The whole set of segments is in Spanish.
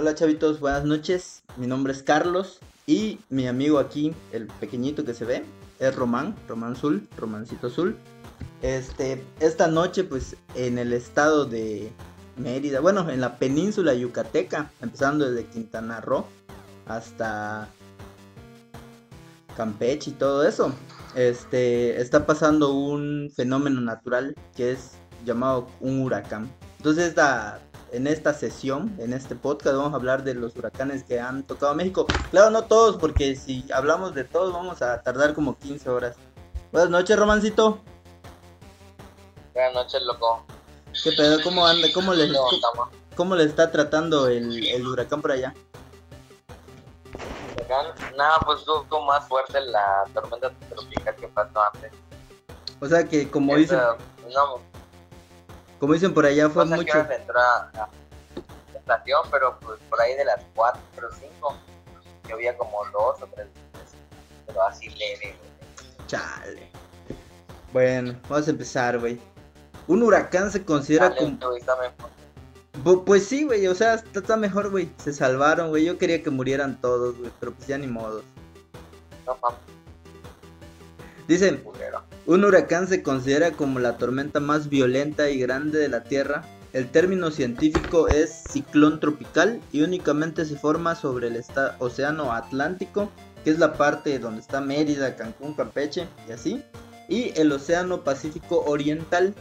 Hola chavitos, buenas noches. Mi nombre es Carlos y mi amigo aquí, el pequeñito que se ve, es Román, Román Zul, Romancito Azul. Este, esta noche pues en el estado de Mérida, bueno, en la península yucateca, empezando desde Quintana Roo hasta Campeche y todo eso. Este, está pasando un fenómeno natural que es llamado un huracán. Entonces esta en esta sesión, en este podcast, vamos a hablar de los huracanes que han tocado México. Claro, no todos, porque si hablamos de todos vamos a tardar como 15 horas. Buenas noches, Romancito. Buenas noches, loco. ¿Qué pedo? ¿Cómo anda? ¿Cómo le, cómo, le está tratando el, huracán por allá? Nada, pues estuvo más fuerte la tormenta tropical que pasó antes. O sea que como dicen... No, como dicen por allá, fue mucho. Que entró a la estación, pero pues por ahí de las 4 o 5 llovía como 2 o 3 pero así leve. Chale. Bueno, vamos a empezar, güey. Un huracán se considera como. Pues sí, güey, o sea, está, mejor, güey. Se salvaron, güey. Yo quería que murieran todos, güey, pero pues ya ni modo. No, Dicen, un huracán se considera como la tormenta más violenta y grande de la Tierra. El término científico es ciclón tropical y únicamente se forma sobre el océano Atlántico, que es la parte donde está Mérida, Cancún, Campeche y así, y el océano Pacífico Oriental,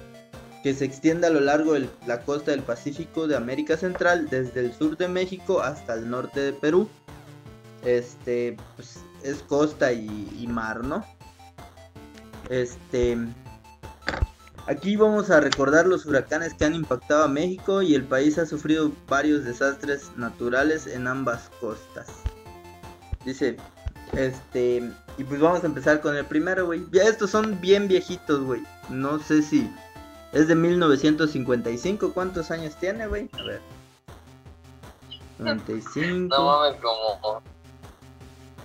que se extiende a lo largo de la costa del Pacífico de América Central, desde el sur de México hasta el norte de Perú. Este, pues, es costa y mar, ¿no? Este. Aquí vamos a recordar los huracanes que han impactado a México y el país ha sufrido varios desastres naturales en ambas costas. Dice, este, y pues vamos a empezar con el primero, güey. Ya estos son bien viejitos, güey. No sé si es de 1955. ¿Cuántos años tiene, güey? A ver. 95. No mames, como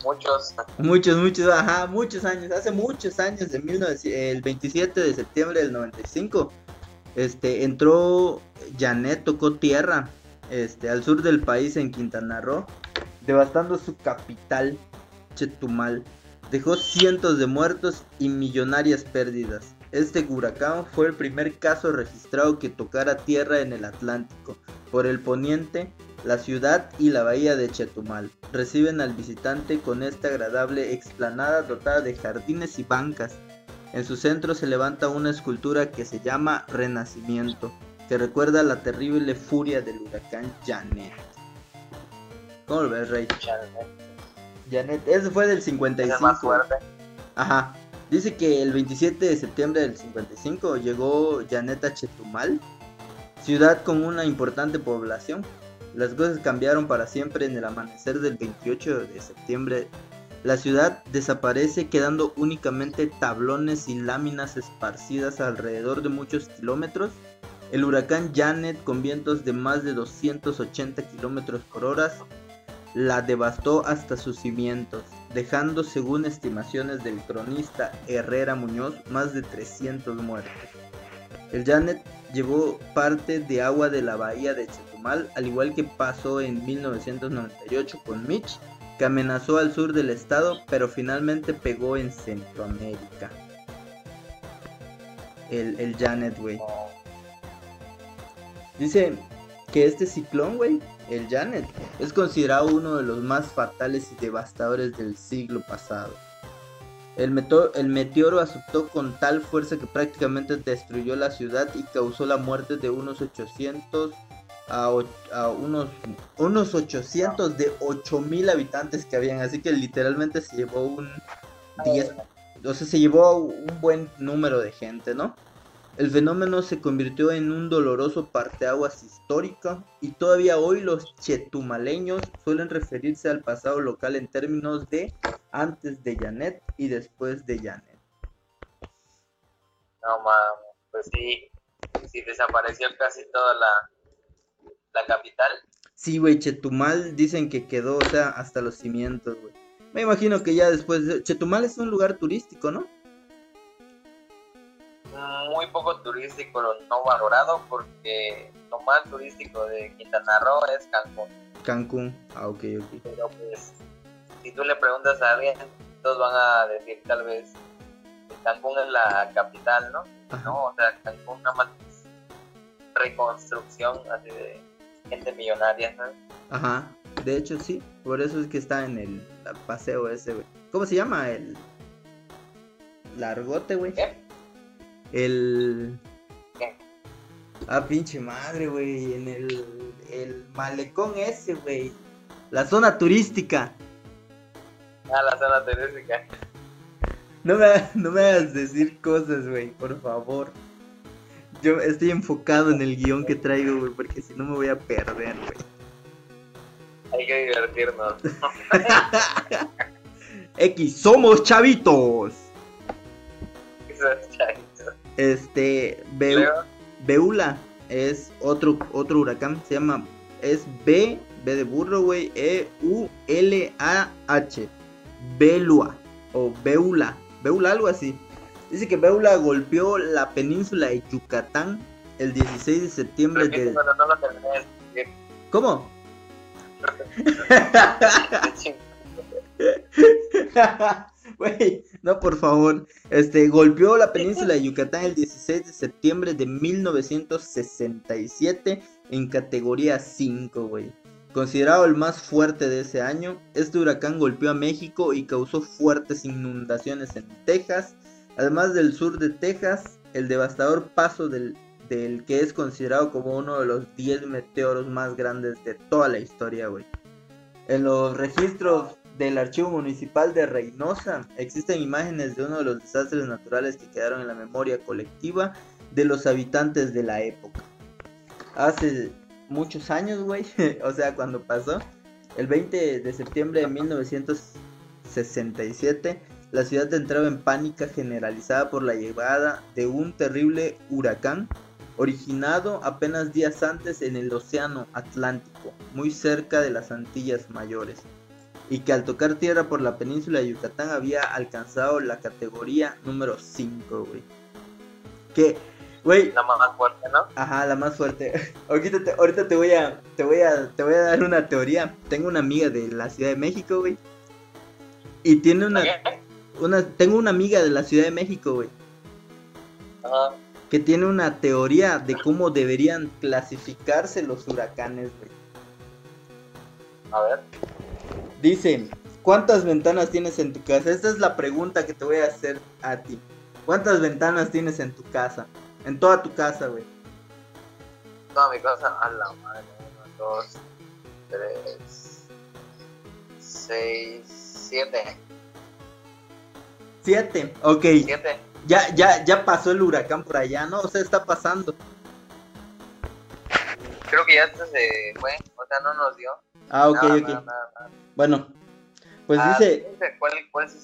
Muchos. Muchos, muchos, ajá, muchos años. Hace muchos años, de 19, el 27 de septiembre del 95, este, entró Janet, tocó tierra, este, al sur del país en Quintana Roo, devastando su capital, Chetumal. Dejó cientos de muertos y millonarias pérdidas. Este huracán fue el primer caso registrado que tocara tierra en el Atlántico. Por el poniente, la ciudad y la bahía de Chetumal reciben al visitante con esta agradable explanada dotada de jardines y bancas. En su centro se levanta una escultura que se llama Renacimiento, que recuerda la terrible furia del huracán Janet. ¿Cómo lo ves, Rey? Janet. Janet, ese fue del 55. más fuerte. Ajá. Dice que el 27 de septiembre del 55 llegó Janet a Chetumal, ciudad con una importante población las cosas cambiaron para siempre en el amanecer del 28 de septiembre. La ciudad desaparece quedando únicamente tablones y láminas esparcidas alrededor de muchos kilómetros. El huracán Janet, con vientos de más de 280 kilómetros por hora, la devastó hasta sus cimientos, dejando, según estimaciones del cronista Herrera Muñoz, más de 300 muertos. El Janet llevó parte de agua de la bahía de Chetumal, al igual que pasó en 1998 con Mitch, que amenazó al sur del estado, pero finalmente pegó en Centroamérica. El, el Janet, güey. Dice que este ciclón, güey, el Janet, es considerado uno de los más fatales y devastadores del siglo pasado. El, meteoro azotó con tal fuerza que prácticamente destruyó la ciudad y causó la muerte de unos 800 a, unos, unos 800 de 8000 habitantes que habían. Así que literalmente se llevó un 10, o sea, se llevó un buen número de gente, ¿no? El fenómeno se convirtió en un doloroso parteaguas histórico y todavía hoy los chetumaleños suelen referirse al pasado local en términos de antes de Janet y después de Janet. No mames, pues sí, sí desapareció casi toda la, la capital. Sí, güey, Chetumal dicen que quedó, o sea, hasta los cimientos, güey. Me imagino que ya después, de... Chetumal es un lugar turístico, ¿no? Muy poco turístico, no valorado, porque lo más turístico de Quintana Roo es Cancún. Cancún, ah, ok, ok. Pero pues, si tú le preguntas a alguien, todos van a decir tal vez que Cancún es la capital, ¿no? Ajá. No, o sea, Cancún nada más es reconstrucción así de gente millonaria, ¿sabes? Ajá, de hecho sí, por eso es que está en el paseo ese, güey. ¿Cómo se llama? El largote, güey. ¿Qué? El... ¿Qué? Ah, pinche madre, güey, en el, el malecón ese, güey. La zona turística. Ah, la zona turística. No me, no me hagas decir cosas, güey, por favor. Yo estoy enfocado en el guion que traigo, güey, porque si no me voy a perder, güey. Hay que divertirnos. X, somos chavitos. Eso es chavito. Este, Beula es otro, otro huracán, se llama, es B, B de burro, güey, E, U, L, A, H. Belua, o Beula, Beula, algo así. Dice que Beula golpeó la península de Yucatán el 16 de septiembre de... no lo terminé. ¿Cómo? Güey, no, por favor. Este, golpeó la península de Yucatán el 16 de septiembre de 1967 en categoría 5, güey. Considerado el más fuerte de ese año, este huracán golpeó a México y causó fuertes inundaciones en Texas, además del sur de Texas, el devastador paso del, del que es considerado como uno de los 10 meteoros más grandes de toda la historia, güey. En los registros del archivo municipal de Reynosa existen imágenes de uno de los desastres naturales que quedaron en la memoria colectiva de los habitantes de la época. Hace muchos años, güey, o sea, cuando pasó, el 20 de septiembre de 1967, la ciudad entraba en pánica generalizada por la llegada de un terrible huracán originado apenas días antes en el Océano Atlántico, muy cerca de las Antillas Mayores, y que al tocar tierra por la península de Yucatán había alcanzado la categoría número 5, güey. Que, güey, La más fuerte, ¿no? Ajá, la más fuerte. Ahorita te, ahorita te voy a te voy a te voy a dar una teoría. Tengo una amiga de la Ciudad de México, güey. Y tiene una una tengo una amiga de la Ciudad de México, güey, Ajá. que tiene una teoría de cómo deberían clasificarse los huracanes, güey. A ver. Dice, ¿cuántas ventanas tienes en tu casa? Esta es la pregunta que te voy a hacer a ti. ¿Cuántas ventanas tienes en tu casa? En toda tu casa, güey. Toda mi cosa. A la madre. Uno, dos, tres, seis, siete. Siete. Ok. Siete. Ya, ya, ya pasó el huracán por allá, ¿no? O sea, está pasando. Creo que ya se fue. O sea, no nos dio. Ah, ok, ok. Bueno, pues Ah, dice, ¿Cuál, cuál sí,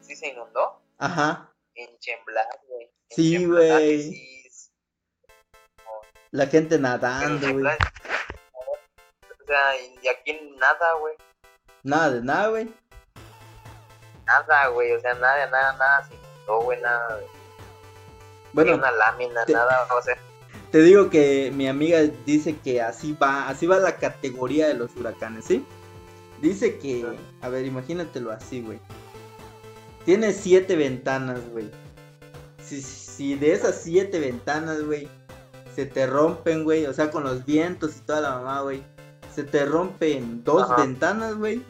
sí se inundó? ajá, En Chemblas, güey. Sí, güey. sí, la gente nadando, güey. O sea, y aquí nada, güey. Nada de nada, güey. Nada, güey. O sea, nada, nada, nada se inundó, güey. Nada. de- Ni Bueno, una lámina, te- nada. O sea, te digo que mi amiga dice que así va, así va la categoría de los huracanes, ¿sí? Dice que, a ver, imagínatelo así, güey. Tiene siete ventanas, güey. Si, si de esas siete ventanas, güey, se te rompen, güey, o sea, con los vientos y toda la mamá, güey, se te rompen dos Ajá. ventanas, güey,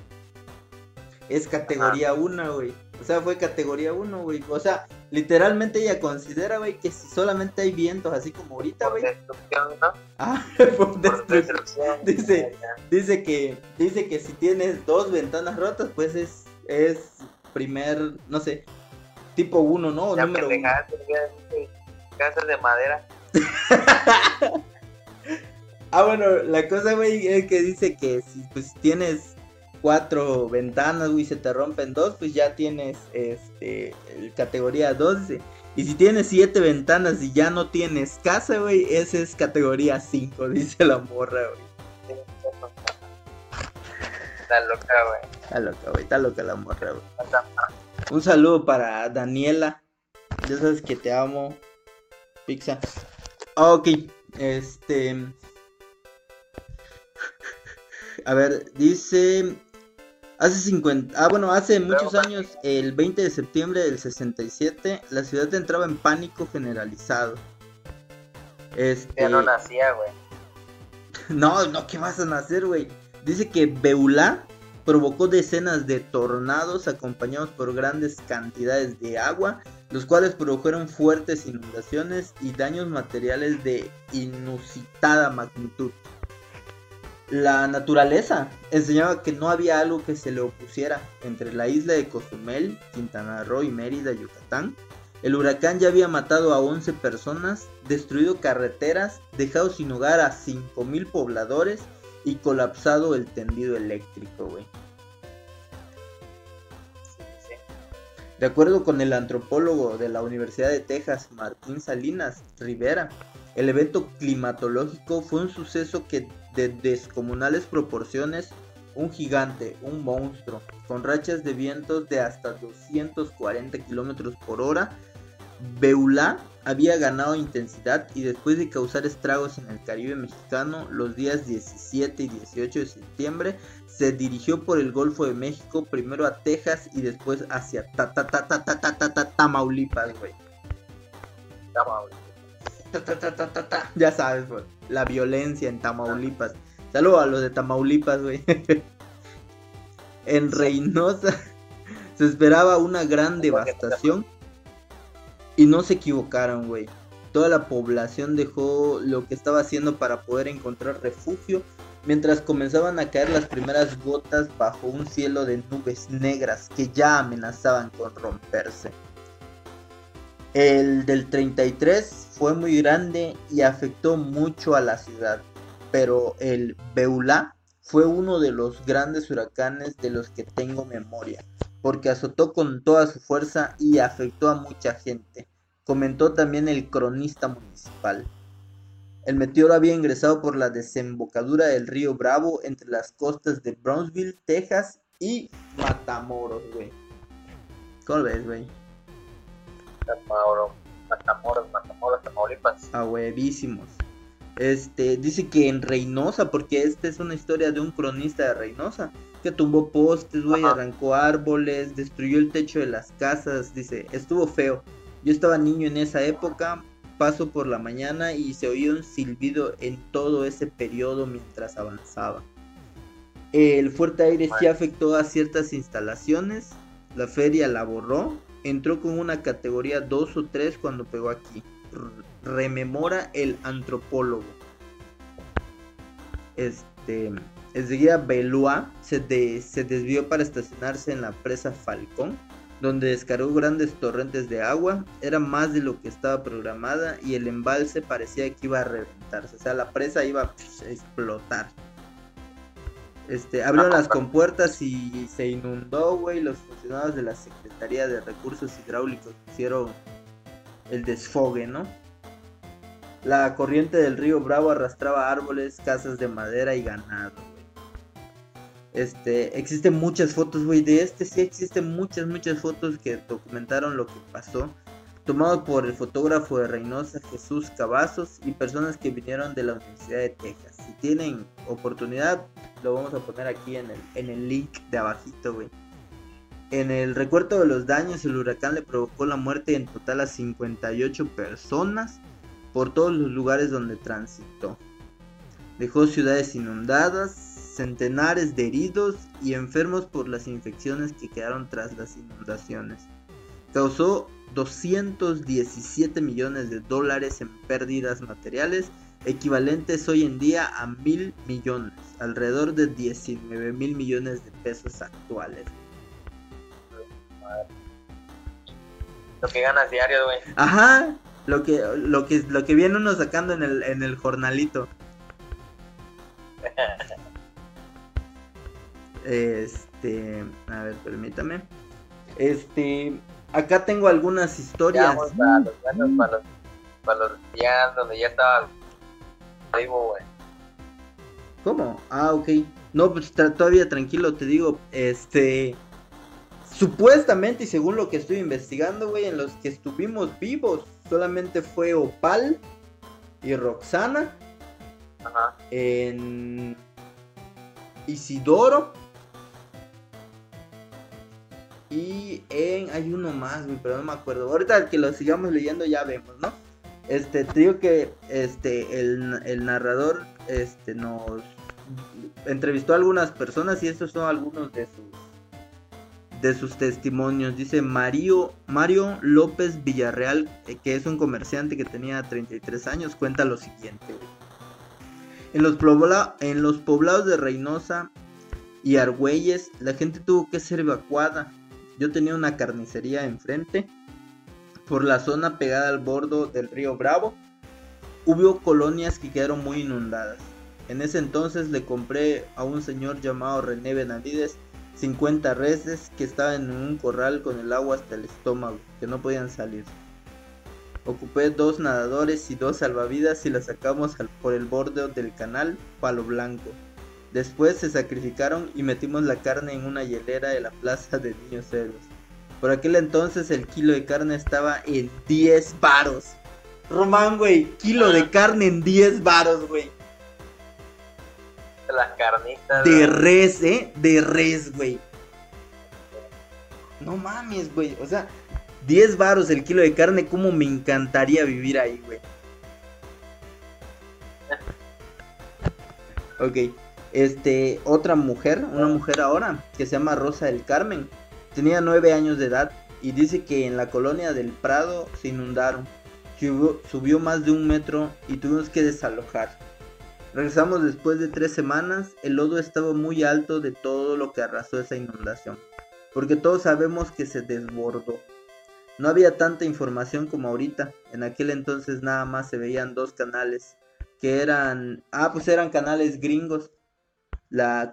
es categoría 1, güey. O sea, fue categoría 1, güey. O sea, literalmente ella considera, güey, que si solamente hay vientos así como ahorita, güey. destrucción, ¿no? Ah, por destrucción. Dice- Dice que, dice que si tienes dos ventanas rotas, pues es, es primer, no sé, tipo 1, ¿no? O Ya número uno. Casas de madera. Ah, bueno, la cosa, güey, es que dice que si pues tienes cuatro ventanas, güey, se te rompen dos, pues ya tienes, este, categoría 2, dice. Y si tienes siete ventanas y ya no tienes casa, güey, ese es categoría 5, dice la morra, güey. Está loca, güey. Está loca, güey, está loca la morra, güey. Un saludo para Daniela. Ya sabes que te amo. Pizza. Ok. Este. A ver, dice. Hace 50. Ah, bueno, hace muchos años, el 20 de septiembre del 67, la ciudad entraba en pánico generalizado. Este... Ya no nacía, güey. no, no, ¿qué vas a nacer, güey? Dice que Beulá provocó decenas de tornados acompañados por grandes cantidades de agua, los cuales produjeron fuertes inundaciones y daños materiales de inusitada magnitud. La naturaleza enseñaba que no había algo que se le opusiera entre la isla de Cozumel, Quintana Roo y Mérida, Yucatán. El huracán ya había matado a 11 personas, destruido carreteras, dejado sin hogar a 5.000 pobladores y colapsado el tendido eléctrico, güey. De acuerdo con el antropólogo de la Universidad de Texas, Martín Salinas Rivera, el evento climatológico fue un suceso que de descomunales proporciones, un gigante, un monstruo, con rachas de vientos de hasta 240 kilómetros por hora. Beulá había ganado intensidad y después de causar estragos en el Caribe mexicano los días 17 y 18 de septiembre, se dirigió por el Golfo de México, primero a Texas y después hacia ta ta ta ta ta ta ta Tamaulipas, güey. Tamaulipas. Ya sabes, güey la violencia en Tamaulipas. Saludos a los de Tamaulipas, güey. en Reynosa se esperaba una gran devastación y no se equivocaron, güey. Toda la población dejó lo que estaba haciendo para poder encontrar refugio mientras comenzaban a caer las primeras gotas bajo un cielo de nubes negras que ya amenazaban con romperse. El del 33 fue muy grande y afectó mucho a la ciudad, pero el Beulá fue uno de los grandes huracanes de los que tengo memoria, porque azotó con toda su fuerza y afectó a mucha gente, comentó también el cronista municipal. El meteoro había ingresado por la desembocadura del río Bravo entre las costas de Brownsville, Texas y Matamoros, güey. ¿Cómo ves, güey? Matamoros, Matamoros, Tamaulipas. A huevísimos. Este, dice que en Reynosa, porque esta es una historia de un cronista de Reynosa, que tumbó postes, güey, arrancó árboles, destruyó el techo de las casas, dice, estuvo feo. Yo estaba niño en esa época, paso por la mañana y se oía un silbido en todo ese periodo mientras avanzaba. El fuerte aire sí afectó a ciertas instalaciones, la feria la borró entró con una categoría 2 o 3 cuando pegó aquí. rememora el antropólogo. Este, enseguida Belua se, se desvió para estacionarse en la presa Falcón, donde descargó grandes torrentes de agua. Era más de lo que estaba programada y el embalse parecía que iba a reventarse. O sea, la presa iba a explotar. Este, abrieron las compuertas y se inundó, güey. Los funcionarios de la Secretaría de Recursos Hidráulicos hicieron el desfogue, ¿no? La corriente del río Bravo arrastraba árboles, casas de madera y ganado, güey. Este, existen muchas fotos, güey. De este sí existen muchas, muchas fotos que documentaron lo que pasó tomado por el fotógrafo de Reynosa Jesús Cavazos y personas que vinieron de la Universidad de Texas. Si tienen oportunidad, lo vamos a poner aquí en el, en el link de abajito, güey. En el recuerdo de los daños, el huracán le provocó la muerte en total a 58 personas por todos los lugares donde transitó. Dejó ciudades inundadas, centenares de heridos y enfermos por las infecciones que quedaron tras las inundaciones. Causó 217 millones de dólares en pérdidas materiales, equivalentes hoy en día a mil millones, alrededor de 19 mil millones de pesos actuales. Lo que ganas diario, güey. Ajá, lo que, lo que, lo que viene uno sacando en el, en el jornalito. Este, a ver, permítame. Este, acá tengo algunas historias. para los para los, para los días donde ya estaba vivo, güey. ¿Cómo? Ah, ok. No, pues todavía tranquilo, te digo, este... Supuestamente, y según lo que estoy investigando, güey, en los que estuvimos vivos, solamente fue Opal y Roxana. Ajá. En... Isidoro. Y en. Hay uno más, pero no me acuerdo. Ahorita que lo sigamos leyendo ya vemos, ¿no? Este, te digo que este, el, el narrador este, nos entrevistó a algunas personas y estos son algunos de sus de sus testimonios. Dice Mario, Mario López Villarreal, eh, que es un comerciante que tenía 33 años, cuenta lo siguiente. En los poblados de Reynosa y Argüelles, la gente tuvo que ser evacuada. Yo tenía una carnicería enfrente, por la zona pegada al bordo del río Bravo. Hubo colonias que quedaron muy inundadas. En ese entonces le compré a un señor llamado René Benavides 50 reses que estaban en un corral con el agua hasta el estómago, que no podían salir. Ocupé dos nadadores y dos salvavidas y las sacamos por el borde del canal Palo Blanco. Después se sacrificaron y metimos la carne en una hielera de la plaza de Niños Héroes. Por aquel entonces el kilo de carne estaba en 10 varos. Román, güey, kilo de carne en 10 varos, güey las carnitas. De res, ¿eh? De res, güey. No mames, güey. O sea, 10 varos el kilo de carne, como me encantaría vivir ahí, güey. Ok. Este, otra mujer, una mujer ahora, que se llama Rosa del Carmen. Tenía 9 años de edad y dice que en la colonia del Prado se inundaron. subió más de un metro y tuvimos que desalojar. Regresamos después de tres semanas, el lodo estaba muy alto de todo lo que arrasó esa inundación, porque todos sabemos que se desbordó. No había tanta información como ahorita, en aquel entonces nada más se veían dos canales, que eran, ah, pues eran canales gringos. La,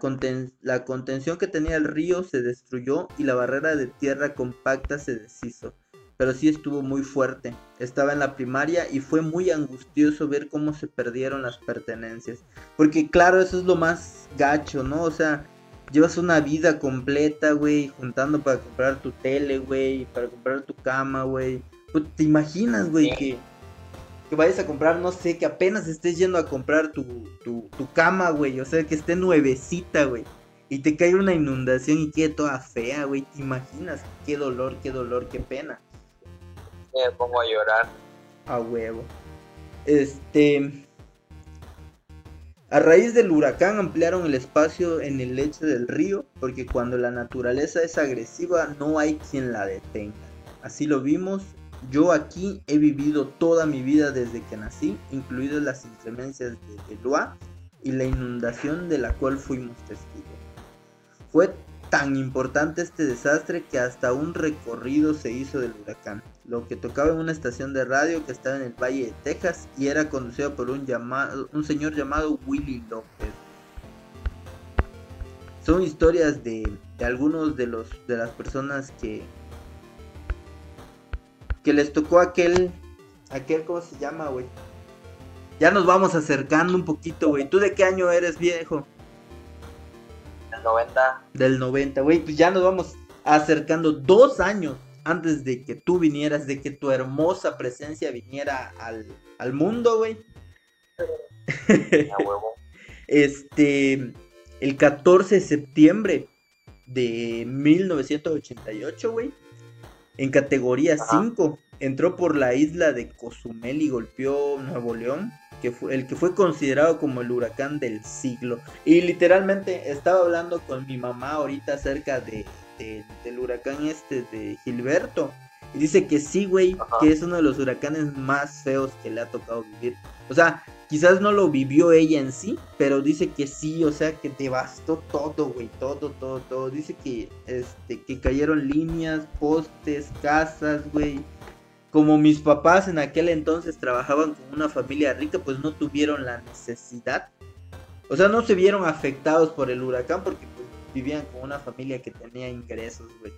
la contención que tenía el río se destruyó y la barrera de tierra compacta se deshizo pero sí estuvo muy fuerte. Estaba en la primaria y fue muy angustioso ver cómo se perdieron las pertenencias. Porque claro, eso es lo más gacho, ¿no? O sea, llevas una vida completa, güey, juntando para comprar tu tele, güey, para comprar tu cama, güey. Pues, ¿Te imaginas, güey, que, que vayas a comprar, no sé, que apenas estés yendo a comprar tu, tu, tu cama, güey? O sea, que esté nuevecita, güey. Y te cae una inundación y quede toda fea, güey. ¿Te imaginas? Qué dolor, qué dolor, qué pena me pongo a llorar. A huevo. Este. A raíz del huracán ampliaron el espacio en el lecho del río, porque cuando la naturaleza es agresiva no hay quien la detenga. Así lo vimos. Yo aquí he vivido toda mi vida desde que nací, incluidas las inclemencias de Eloa y la inundación de la cual fuimos testigos. Fue tan importante este desastre que hasta un recorrido se hizo del huracán lo que tocaba en una estación de radio que estaba en el Valle de Texas y era conducido por un, llamado, un señor llamado Willy López. Son historias de, algunos de los de las personas que que les tocó aquel aquel cómo se llama, güey. Ya nos vamos acercando un poquito, güey. ¿Tú de qué año eres, viejo? Del 90. Del 90, güey. Pues ya nos vamos acercando dos años antes de que tú vinieras, de que tu hermosa presencia viniera al, mundo, güey. este, el 14 de septiembre de 1988, güey, en categoría 5, entró por la isla de Cozumel y golpeó Nuevo León, que fue el que fue considerado como el huracán del siglo. Y literalmente estaba hablando con mi mamá ahorita acerca de del huracán este de Gilberto. Y dice que sí, güey, que es uno de los huracanes más feos que le ha tocado vivir. O sea, quizás no lo vivió ella en sí, pero dice que sí, o sea, que devastó todo, güey, todo, todo, todo. Dice que, este, que cayeron líneas, postes, casas, güey. Como mis papás en aquel entonces trabajaban con una familia rica, pues no tuvieron la necesidad. O sea, no se vieron afectados por el huracán porque vivían con una familia que tenía ingresos, güey.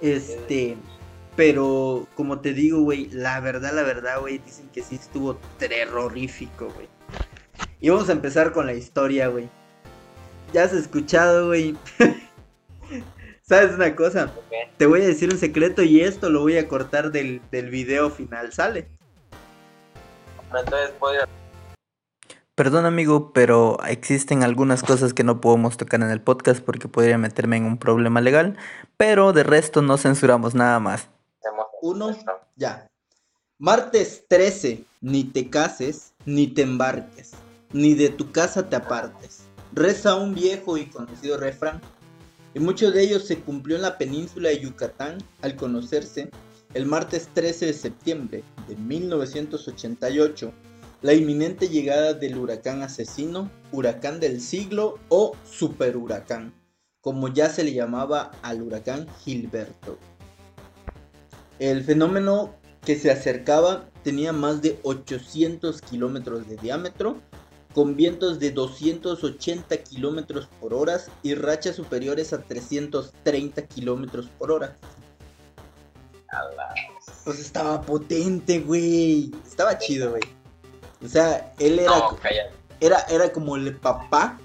Este, pero como te digo, güey, la verdad, la verdad, güey, dicen que sí estuvo terrorífico, güey. Y vamos a empezar con la historia, güey. Ya has escuchado, güey. ¿Sabes una cosa? Te voy a decir un secreto y esto lo voy a cortar del, del video final, ¿sale? Entonces, Perdón amigo, pero existen algunas cosas que no podemos tocar en el podcast porque podría meterme en un problema legal, pero de resto no censuramos nada más. Uno, ya. Martes 13, ni te cases, ni te embarques, ni de tu casa te apartes. Reza un viejo y conocido refrán, y muchos de ellos se cumplió en la península de Yucatán al conocerse el martes 13 de septiembre de 1988 la inminente llegada del huracán asesino, huracán del siglo o superhuracán, como ya se le llamaba al huracán Gilberto. El fenómeno que se acercaba tenía más de 800 kilómetros de diámetro, con vientos de 280 kilómetros por hora y rachas superiores a 330 kilómetros por hora. Pues estaba potente, güey. Estaba chido, güey. O sea, él era, era, era como el papá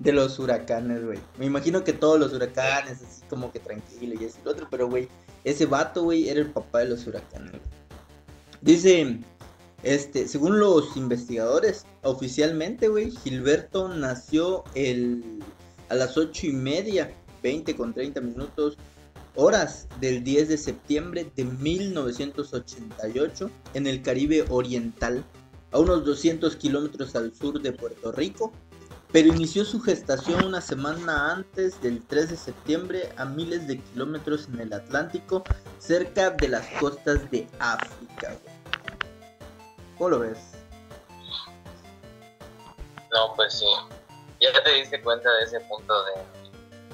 de los huracanes, güey. Me imagino que todos los huracanes, así como que tranquilo y así lo otro, pero, güey, ese vato, güey, era el papá de los huracanes, Dice, este, según los investigadores, oficialmente, güey, Gilberto nació el, a las ocho y media, 20 con 30 minutos, horas del 10 de septiembre de 1988 en el Caribe Oriental a unos 200 kilómetros al sur de Puerto Rico, pero inició su gestación una semana antes del 3 de septiembre a miles de kilómetros en el Atlántico, cerca de las costas de África. ¿Cómo lo ves? No, pues sí. ¿Ya te diste cuenta de ese punto de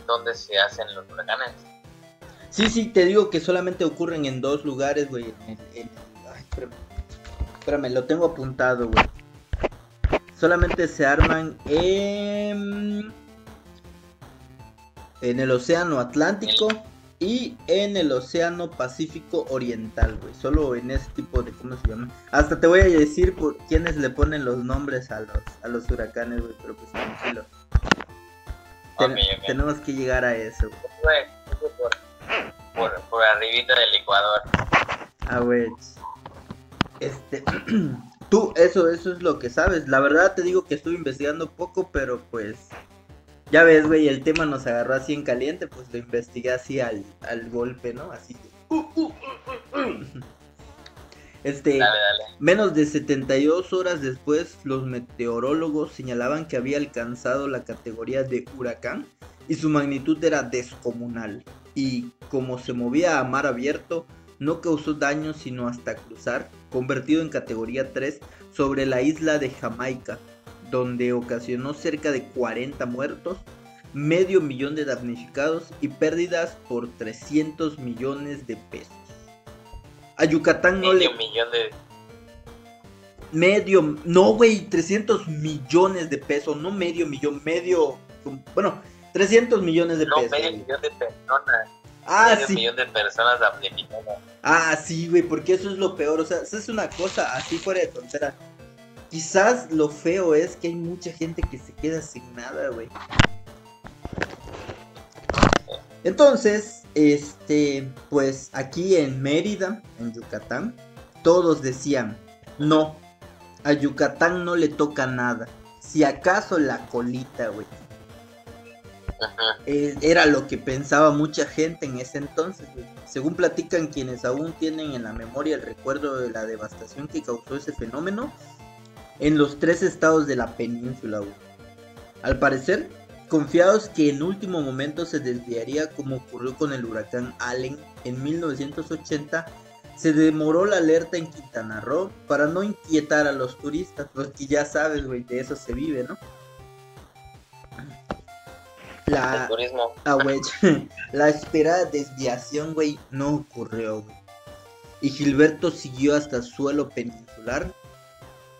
dónde se hacen los huracanes? Sí, sí, te digo que solamente ocurren en dos lugares, güey. En, Espérame, lo tengo apuntado, güey. Solamente se arman en... En el Océano Atlántico y en el Océano Pacífico Oriental, güey. Solo en ese tipo de... ¿Cómo se llama? Hasta te voy a decir por quiénes le ponen los nombres a los, a los huracanes, güey. Pero pues tranquilo. Tenemos que llegar a eso, güey. Por, por, por arribita del Ecuador. Ah, güey. Este, tú, eso, eso es lo que sabes. La verdad te digo que estuve investigando poco, pero pues, ya ves, güey, el tema nos agarró así en caliente, pues lo investigué así al, al golpe, ¿no? Así. Este, menos de 72 horas después, los meteorólogos señalaban que había alcanzado la categoría de huracán y su magnitud era descomunal. Y como se movía a mar abierto, no causó daño sino hasta cruzar, convertido en categoría 3 sobre la isla de Jamaica, donde ocasionó cerca de 40 muertos, medio millón de damnificados y pérdidas por 300 millones de pesos. A Yucatán no medio millón de... Medio... No, güey, 300 millones de pesos, no medio millón, medio... Bueno, 300 millones de pesos. No, medio millón de personas. Ah, sí. Un millón de personas Ah, sí, güey, porque eso es lo peor. O sea, eso es una cosa así fuera de tontera. Quizás lo feo es que hay mucha gente que se queda sin nada, güey. Entonces, este, pues aquí en Mérida, en Yucatán, todos decían, no, a Yucatán no le toca nada. Si acaso la colita, güey. Eh, era lo que pensaba mucha gente en ese entonces. Según platican quienes aún tienen en la memoria el recuerdo de la devastación que causó ese fenómeno en los tres estados de la península. Al parecer, confiados que en último momento se desviaría como ocurrió con el huracán Allen en 1980, se demoró la alerta en Quintana Roo para no inquietar a los turistas, porque ya sabes, güey, de eso se vive, ¿no? La, ah, la esperada desviación, güey, no ocurrió, güey. Y Gilberto siguió hasta suelo peninsular.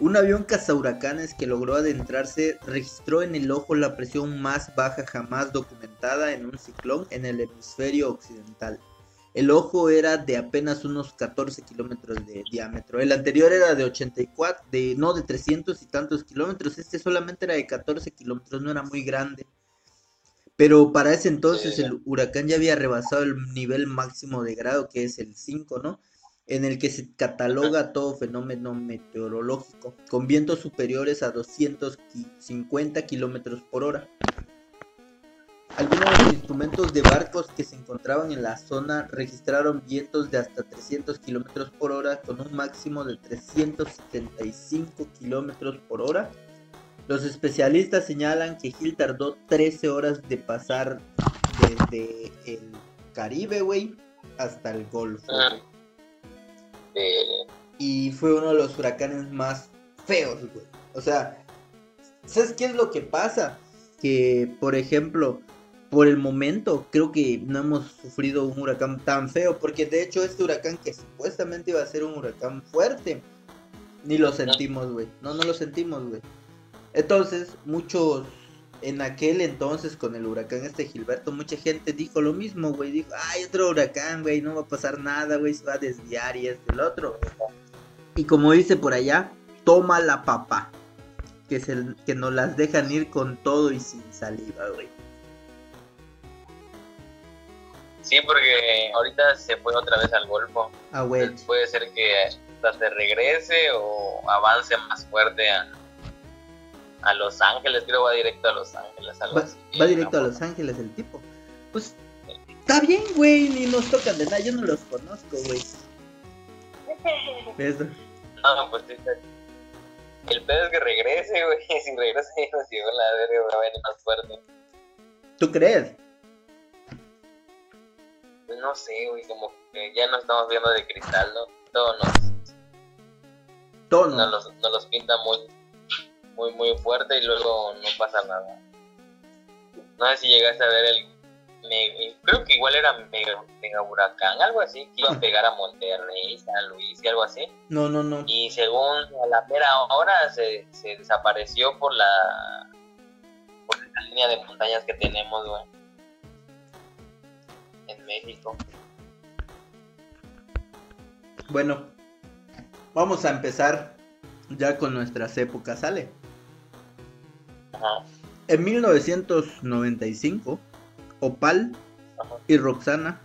Un avión cazahuracanes que logró adentrarse registró en el ojo la presión más baja jamás documentada en un ciclón en el hemisferio occidental. El ojo era de apenas unos 14 kilómetros de diámetro. El anterior era de 84, de, no de 300 y tantos kilómetros. Este solamente era de 14 kilómetros, no era muy grande. Pero para ese entonces el huracán ya había rebasado el nivel máximo de grado, que es el 5, ¿no? en el que se cataloga todo fenómeno meteorológico, con vientos superiores a 250 kilómetros por hora. Algunos de los instrumentos de barcos que se encontraban en la zona registraron vientos de hasta 300 kilómetros por hora con un máximo de 375 kilómetros por hora. Los especialistas señalan que Gil tardó 13 horas de pasar desde el Caribe, güey, hasta el Golfo. Ah. Eh, Y fue uno de los huracanes más feos, güey. O sea, ¿sabes qué es lo que pasa? Que, por ejemplo, por el momento creo que no hemos sufrido un huracán tan feo, porque de hecho este huracán que supuestamente iba a ser un huracán fuerte, ni lo sentimos, güey. No, no lo sentimos, güey. Entonces, muchos, en aquel entonces con el huracán este Gilberto, mucha gente dijo lo mismo, güey. Dijo, ay, otro huracán, güey, no va a pasar nada, güey, se va a desviar y este, el otro. Y como dice por allá, toma la papá. Que, se, que nos las dejan ir con todo y sin saliva, güey. sí, porque ahorita se fue otra vez al Golfo. Ah, güey. Puede ser que hasta se regrese o avance más fuerte a, a Los Ángeles. Creo va directo a Los Ángeles. Va, así. va directo a Los Ángeles el tipo. Pues está bien, güey, ni nos tocan de nada, yo no los conozco, güey. No, pues sí, El pedo es que regrese, güey. Si regresa y nos llegó la verga, va a venir más fuerte. ¿Tú crees? Pues no sé, güey, como que ya no estamos viendo de cristal, ¿no? Todo nos, Tono. nos, los, nos los pinta muy, muy, muy fuerte y luego no pasa nada. No sé si llegaste a ver el. me- creo que igual era mega, mega huracán, algo así, que iba a pegar a Monterrey, San Luis y algo así. No, no, no. Y según a la mera hora se, se desapareció por la, por la línea de montañas que tenemos, güey. En México. Bueno, vamos a empezar ya con nuestras épocas, ¿sale? Ajá. En 1995, Opal Ajá. y Roxana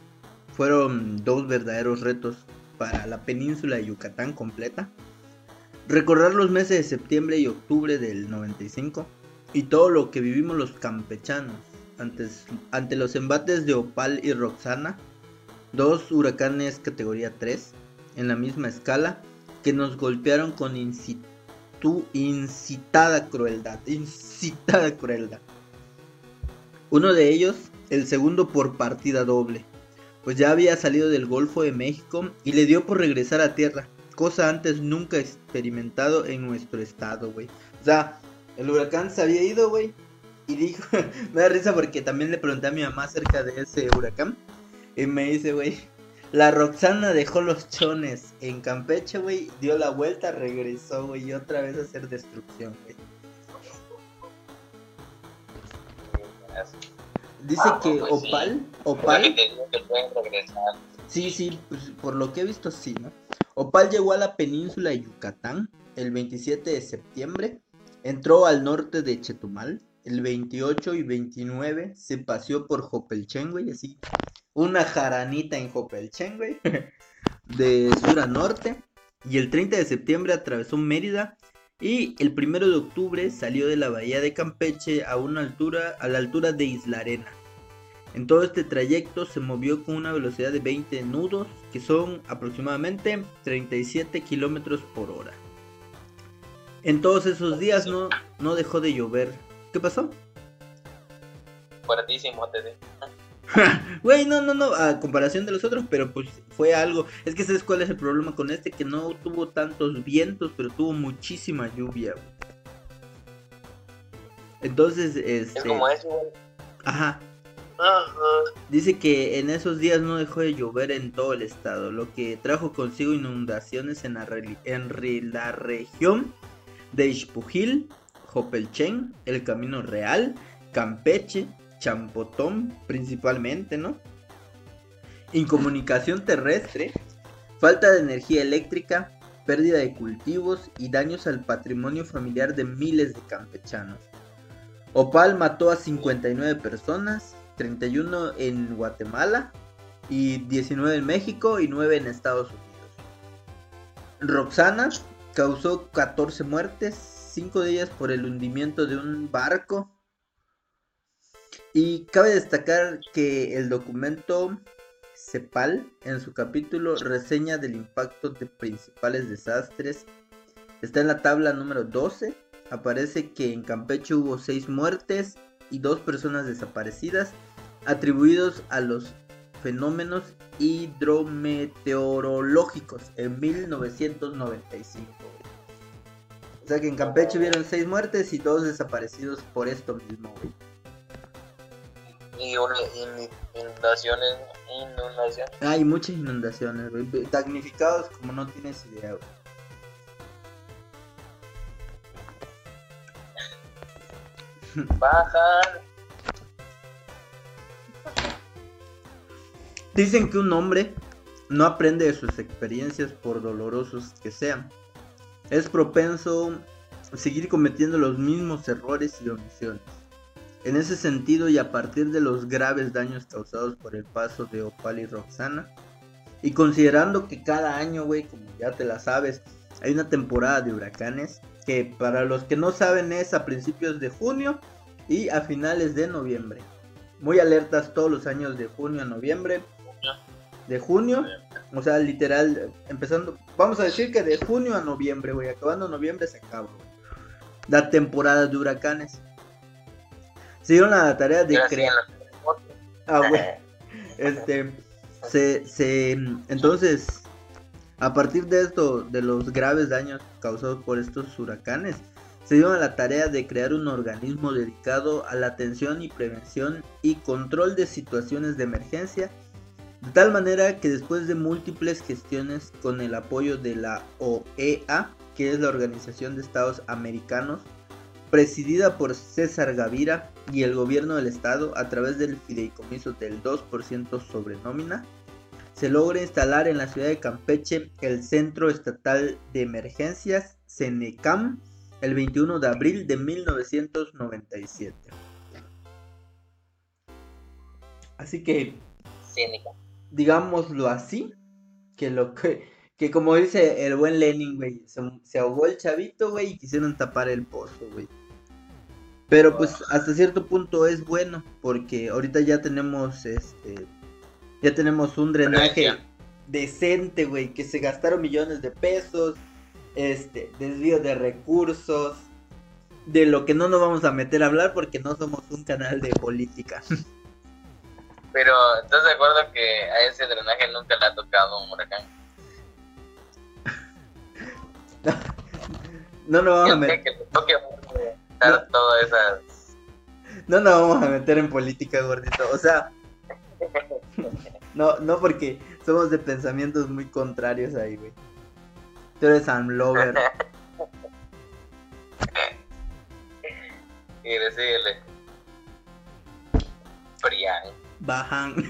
fueron dos verdaderos retos para la península de Yucatán completa. Recordar los meses de septiembre y octubre del 95 y todo lo que vivimos los campechanos antes, ante los embates de Opal y Roxana, dos huracanes categoría 3 en la misma escala que nos golpearon con incitu- incitada crueldad, incitada crueldad. Uno de ellos, el segundo por partida doble, pues ya había salido del Golfo de México y le dio por regresar a tierra, cosa antes nunca experimentado en nuestro estado, güey. O sea, el huracán se había ido, güey, y dijo, me da risa porque también le pregunté a mi mamá acerca de ese huracán, y me dice, güey, la Roxana dejó los chones en Campeche, güey, dio la vuelta, regresó, güey, y otra vez a hacer destrucción, güey. Dice Ah, que pues sí. Opal, Opal. Opal, que te digo que pueden regresar. Sí, sí, pues, por lo que he visto sí, ¿no? Opal llegó a la península de Yucatán el 27 de septiembre, entró al norte de Chetumal, el 28 y 29 se paseó por Jopelchen, güey, así, una jaranita en Jopelchen, güey, de sur a norte, y el 30 de septiembre atravesó Mérida, y el 1 de octubre salió de la bahía de Campeche a una altura, a la altura de Isla Arena. En todo este trayecto se movió con una velocidad de 20 nudos, que son aproximadamente 37 kilómetros por hora. En todos esos días no, no dejó de llover. ¿Qué pasó? Fuertísimo, te digo. Güey, no, no, no, a comparación de los otros, pero pues fue algo. Es que sabes cuál es el problema con este, que no tuvo tantos vientos, pero tuvo muchísima lluvia. Entonces, Es este... como eso, güey. Ajá. Dice que en esos días no dejó de llover en todo el estado, lo que trajo consigo inundaciones en la, en la región de Ixpujil, Jopelchen, el Camino Real, Campeche, Champotón principalmente, ¿no? Incomunicación terrestre, falta de energía eléctrica, pérdida de cultivos y daños al patrimonio familiar de miles de campechanos. Opal mató a 59 personas, 31 en Guatemala y 19 en México y 9 en Estados Unidos. Roxana causó 14 muertes, 5 de ellas por el hundimiento de un barco. Y cabe destacar que el documento CEPAL en su capítulo reseña del impacto de principales desastres está en la tabla número 12. Aparece que en Campeche hubo 6 muertes y 2 personas desaparecidas atribuidos a los fenómenos hidrometeorológicos en 1995. O sea que en Campeche hubieron 6 muertes y 2 desaparecidos por esto mismo, Y una inundaciones, inundaciones. Hay muchas inundaciones, güey. Damnificados como no tienes idea, Bajan Dicen que un hombre no aprende de sus experiencias por dolorosos que sean. Es propenso a seguir cometiendo los mismos errores y omisiones. En ese sentido y a partir de los graves daños causados por el paso de Opal y Roxana, y considerando que cada año, güey, como ya te la sabes, hay una temporada de huracanes que para los que no saben es a principios de junio y a finales de noviembre. Muy alertas todos los años de junio a noviembre de junio, o sea, literal, empezando, vamos a decir que de junio a noviembre, güey, acabando noviembre se acaba, La temporada de huracanes. Se dieron la tarea de crear. Ah, güey. Este, se, se, entonces, a partir de esto, de los graves daños causados por estos huracanes, se dieron la tarea de crear un organismo dedicado a la atención y prevención y control de situaciones de emergencia de tal manera que después de múltiples gestiones con el apoyo de la OEA, que es la Organización de Estados Americanos, presidida por César Gavira y el gobierno del estado a través del fideicomiso del 2% sobre nómina, se logra instalar en la ciudad de Campeche el Centro Estatal de Emergencias, CENECAM, el 21 de abril de 1997. Así que digámoslo así, que lo que, que como dice el buen Lenin, güey, se, ahogó el chavito, güey, y quisieron tapar el pozo, güey. Pero pues hasta cierto punto es bueno, porque ahorita ya tenemos, este, ya tenemos un drenaje decente, güey, que se gastaron millones de pesos, este, desvío de recursos, de lo que no nos vamos a meter a hablar porque no somos un canal de política. Pero, ¿estás de acuerdo que a ese drenaje nunca le ha tocado un huracán? no nos vamos a meter. Que toque no. todas esas. No nos vamos a meter en política, gordito. O sea. No, no porque somos de pensamientos muy contrarios ahí, güey. Tú eres Sam Lover. y decirle. Bajan.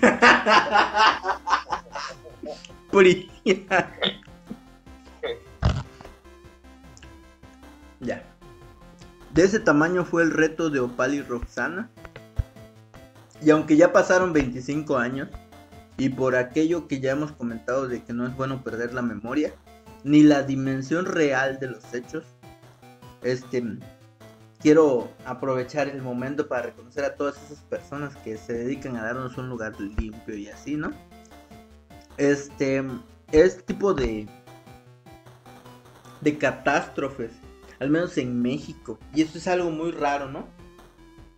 ya. De ese tamaño fue el reto de Opal y Roxana. Y aunque ya pasaron 25 años, y por aquello que ya hemos comentado de que no es bueno perder la memoria, ni la dimensión real de los hechos, este, quiero aprovechar el momento para reconocer a todas esas personas que se dedican a darnos un lugar limpio y así, ¿no? Este, este tipo de de catástrofes, al menos en México, y esto es algo muy raro, ¿no?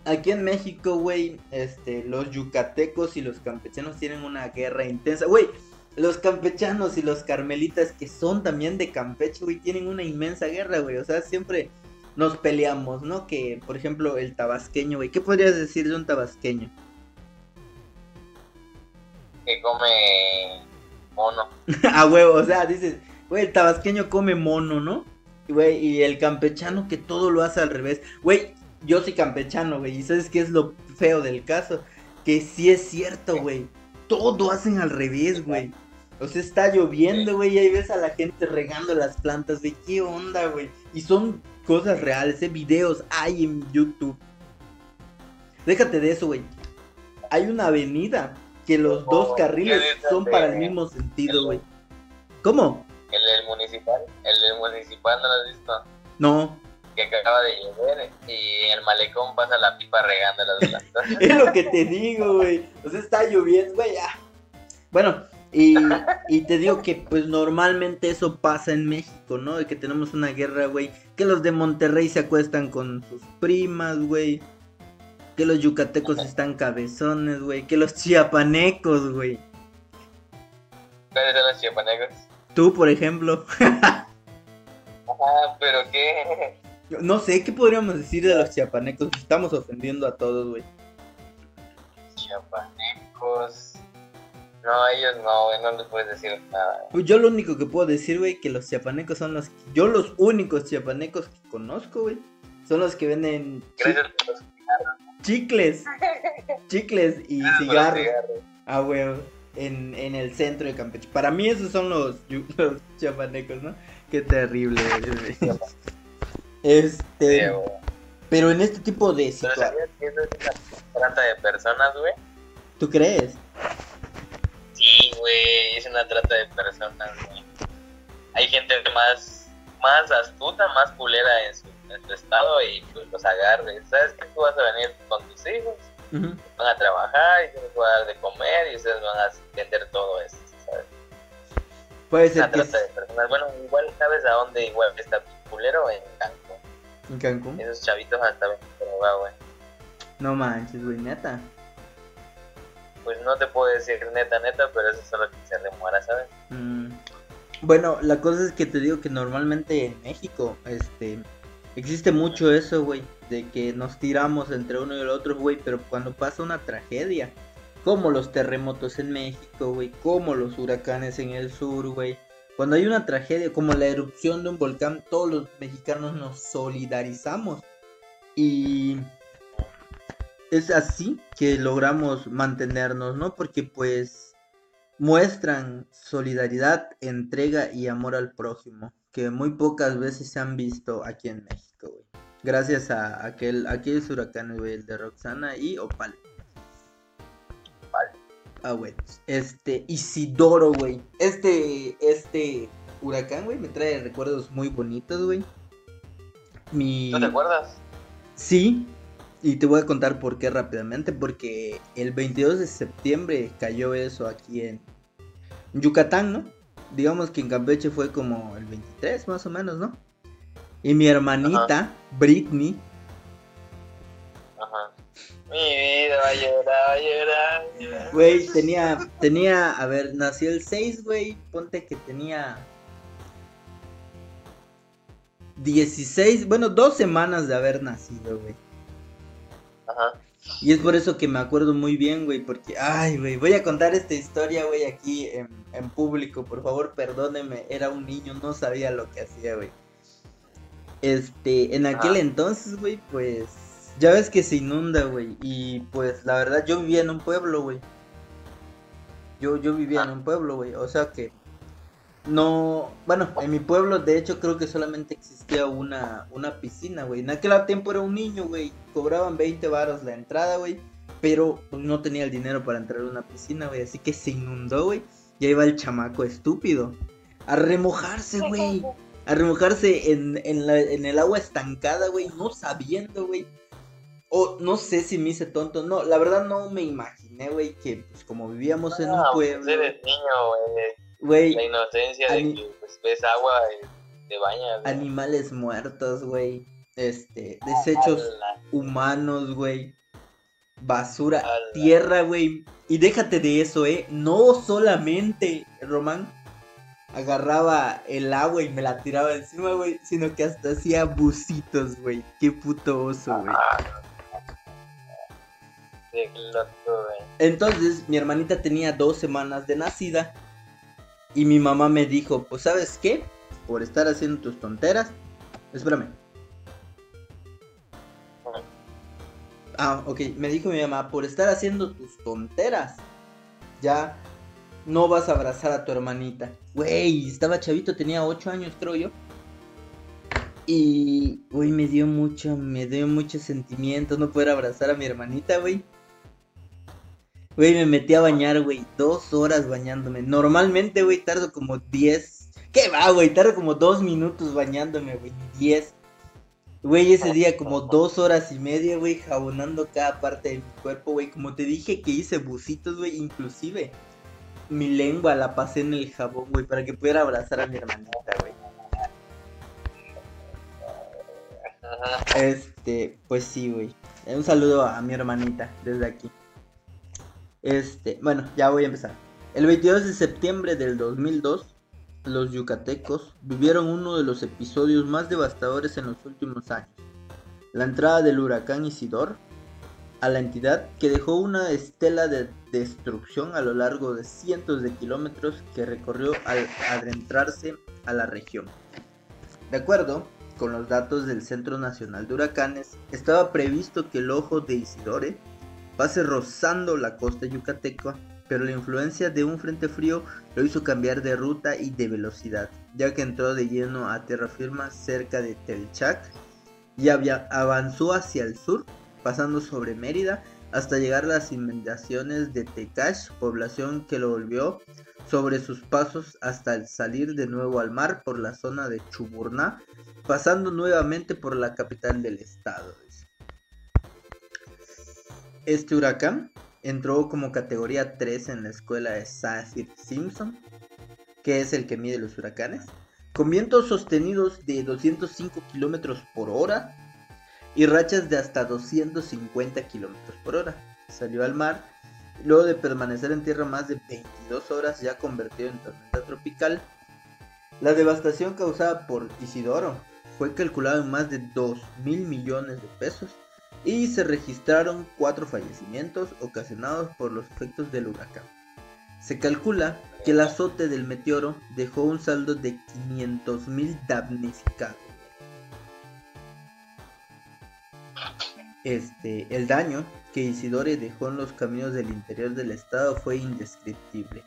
Aquí en México, güey, este, los yucatecos y los campechanos tienen una guerra intensa, güey. Los campechanos y los carmelitas que son también de Campeche, güey, tienen una inmensa guerra, güey. O sea, siempre nos peleamos, ¿no? Que, por ejemplo, el tabasqueño, güey. ¿Qué podrías decir de un tabasqueño? Que come mono. A huevo, o sea, dices, güey, el tabasqueño come mono, ¿no? Güey, y el campechano que todo lo hace al revés. Güey, yo soy campechano, güey, y ¿sabes qué es lo feo del caso? Que sí es cierto, güey. Todo hacen al revés, güey. O sea, está lloviendo, güey, y ahí ves a la gente regando las plantas, güey. ¿Qué onda, güey? Y son cosas reales, ¿eh? videos hay en YouTube. Déjate de eso, güey. Hay una avenida que los dos carriles son para el mismo sentido, güey. ¿Cómo? El el municipal, el, el municipal no lo has visto, No, que acaba de llover y el malecón pasa la pipa regando las plantas. es lo que te digo, güey. O sea, está lloviendo, güey. ah. Bueno, y, y te digo que pues normalmente eso pasa en México, ¿no? De que tenemos una guerra, güey. Que los de Monterrey se acuestan con sus primas, güey. Que los yucatecos están cabezones, güey. Que los chiapanecos, güey. ¿Cuáles son los chiapanecos? Tú, por ejemplo. Ah, pero qué. No sé, ¿qué podríamos decir de los chiapanecos? Estamos ofendiendo a todos, güey. Chiapanecos. No, ellos no, güey, no les puedes decir nada. Pues yo lo único que puedo decir, güey, que los chiapanecos son los... Yo los únicos chiapanecos que conozco, güey. Son los que venden chi- Gracias por los chicles. Chicles y los cigarros. cigarros. Ah, güey. En, en el centro de Campeche. Para mí esos son los, los chiapanecos, ¿no? Qué terrible, güey. Este... Sí, güey. Pero en este tipo de Pero situaciones... sabías que eso es una trata de personas, güey. ¿Tú crees? Sí, güey, es una trata de personas, güey. Hay gente más, más astuta, más culera en su, en su estado y pues los agarres. ¿Sabes que tú vas a venir con tus hijos? Van a trabajar y yo les voy a dar de comer y ustedes van a vender todo eso, ¿sabes? Puede una ser que... trata de personas. Bueno, igual sabes a dónde igual está culero en Cancún. ¿En Cancún? Esos chavitos hasta ven droga, güey. No manches, güey, neta. Pues no te puedo decir neta, neta, pero eso es solo que se demora, ¿sabes? Mm, Bueno, la cosa es que te digo que normalmente en México, este, existe mucho eso, güey, de que nos tiramos entre uno y el otro, güey, pero cuando pasa una tragedia, como los terremotos en México, güey, como los huracanes en el sur, güey, cuando hay una tragedia como la erupción de un volcán, todos los mexicanos nos solidarizamos y es así que logramos mantenernos, ¿no? Porque pues muestran solidaridad, entrega y amor al prójimo, que muy pocas veces se han visto aquí en México, güey. Gracias a aquel, aquellos huracanes, güey, el de Roxana y Opal. Vale. Ah, güey. Este, Isidoro, güey. Este, este huracán, güey, me trae recuerdos muy bonitos, güey. Mi... ¿No te acuerdas? Sí, y te voy a contar por qué rápidamente, porque el 22 de septiembre cayó eso aquí en Yucatán, ¿no? Digamos que en Campeche fue como el 23 más o menos, ¿no? Y mi hermanita, Britney, Ajá. Mi vida va a llorar, va a llorar, va a llorar. güey, tenía, tenía, a ver, nació el 6, güey, ponte que tenía 16, bueno, dos semanas de haber nacido, güey. Ajá. Y es por eso que me acuerdo muy bien, güey, porque, ay, güey, voy a contar esta historia, güey, aquí en, en público, por favor, perdóneme, era un niño, no sabía lo que hacía, güey. Este, en aquel Ah. entonces, güey, pues, ya ves que se inunda, güey, y pues, la verdad, yo vivía en un pueblo, güey. Yo, yo vivía en Ah. un pueblo, güey, o sea que, no, bueno, en mi pueblo, de hecho, creo que solamente existía una, una piscina, güey. En aquel tiempo era un niño, güey. Cobraban 20 varos la entrada, güey. Pero pues, no tenía el dinero para entrar a una piscina, güey. Así que se inundó, güey. Y ahí va el chamaco estúpido. A remojarse, güey. A remojarse en, en, la- en el agua estancada, güey. No sabiendo, güey. O no sé si me hice tonto. No, la verdad no me imaginé, güey, que pues como vivíamos en un No, pueblo. pues eres niño, güey. Güey, La inocencia de que pues, ves agua y te bañas. güey. animales muertos, güey. Este, desechos Ala. humanos, güey. Basura, Ala. tierra, güey. Y déjate de eso, eh. No solamente, Román, agarraba el agua y me la tiraba encima, güey. Sino que hasta hacía bucitos, güey. Qué puto oso, loco, güey. Entonces, mi hermanita tenía dos semanas de nacida. Y mi mamá me dijo, pues, ¿sabes qué? Por estar haciendo tus tonteras. Espérame. Ah, ok. Me dijo mi mamá, por estar haciendo tus tonteras. Ya no vas a abrazar a tu hermanita. Güey, estaba chavito, tenía 8 años, creo yo. Y, güey, me dio mucho, me dio muchos sentimientos no poder abrazar a mi hermanita, güey. Güey, me metí a bañar, güey. Dos horas bañándome. Normalmente, güey, tardo como 10, ¿Qué va, güey? Tardo como dos minutos bañándome, güey. Diez. Güey, ese día como dos horas y media, güey, jabonando cada parte de mi cuerpo, güey. Como te dije que hice bucitos, güey, inclusive mi lengua la pasé en el jabón, güey, para que pudiera abrazar a mi hermanita, güey. Este, pues sí, güey. Un saludo a mi hermanita desde aquí. Este, bueno, ya voy a empezar. El 22 de septiembre del 2002, los yucatecos vivieron uno de los episodios más devastadores en los últimos años. La entrada del huracán Isidor a la entidad que dejó una estela de destrucción a lo largo de cientos de kilómetros que recorrió al adentrarse a la región. De acuerdo con los datos del Centro Nacional de Huracanes, estaba previsto que el ojo de Isidore pase rozando la costa yucateca, pero la influencia de un frente frío lo hizo cambiar de ruta y de velocidad, ya que entró de lleno a tierra firme cerca de Telchac y avanzó hacia el sur pasando sobre Mérida hasta llegar a las inundaciones de Tecash, población que lo volvió sobre sus pasos hasta salir de nuevo al mar por la zona de Chuburná, pasando nuevamente por la capital del estado. Este huracán entró como categoría 3 en la escuela de Saffir Simpson, que es el que mide los huracanes, con vientos sostenidos de 205 kilómetros por hora y rachas de hasta 250 kilómetros por hora. Salió al mar, luego de permanecer en tierra más de 22 horas, ya convertido en tormenta tropical. La devastación causada por Isidoro fue calculada en más de 2 mil millones de pesos y se registraron cuatro fallecimientos ocasionados por los efectos del huracán. Se calcula que el azote del meteoro dejó un saldo de 500 mil damnificados. Este, el daño que Isidore dejó en los caminos del interior del estado fue indescriptible.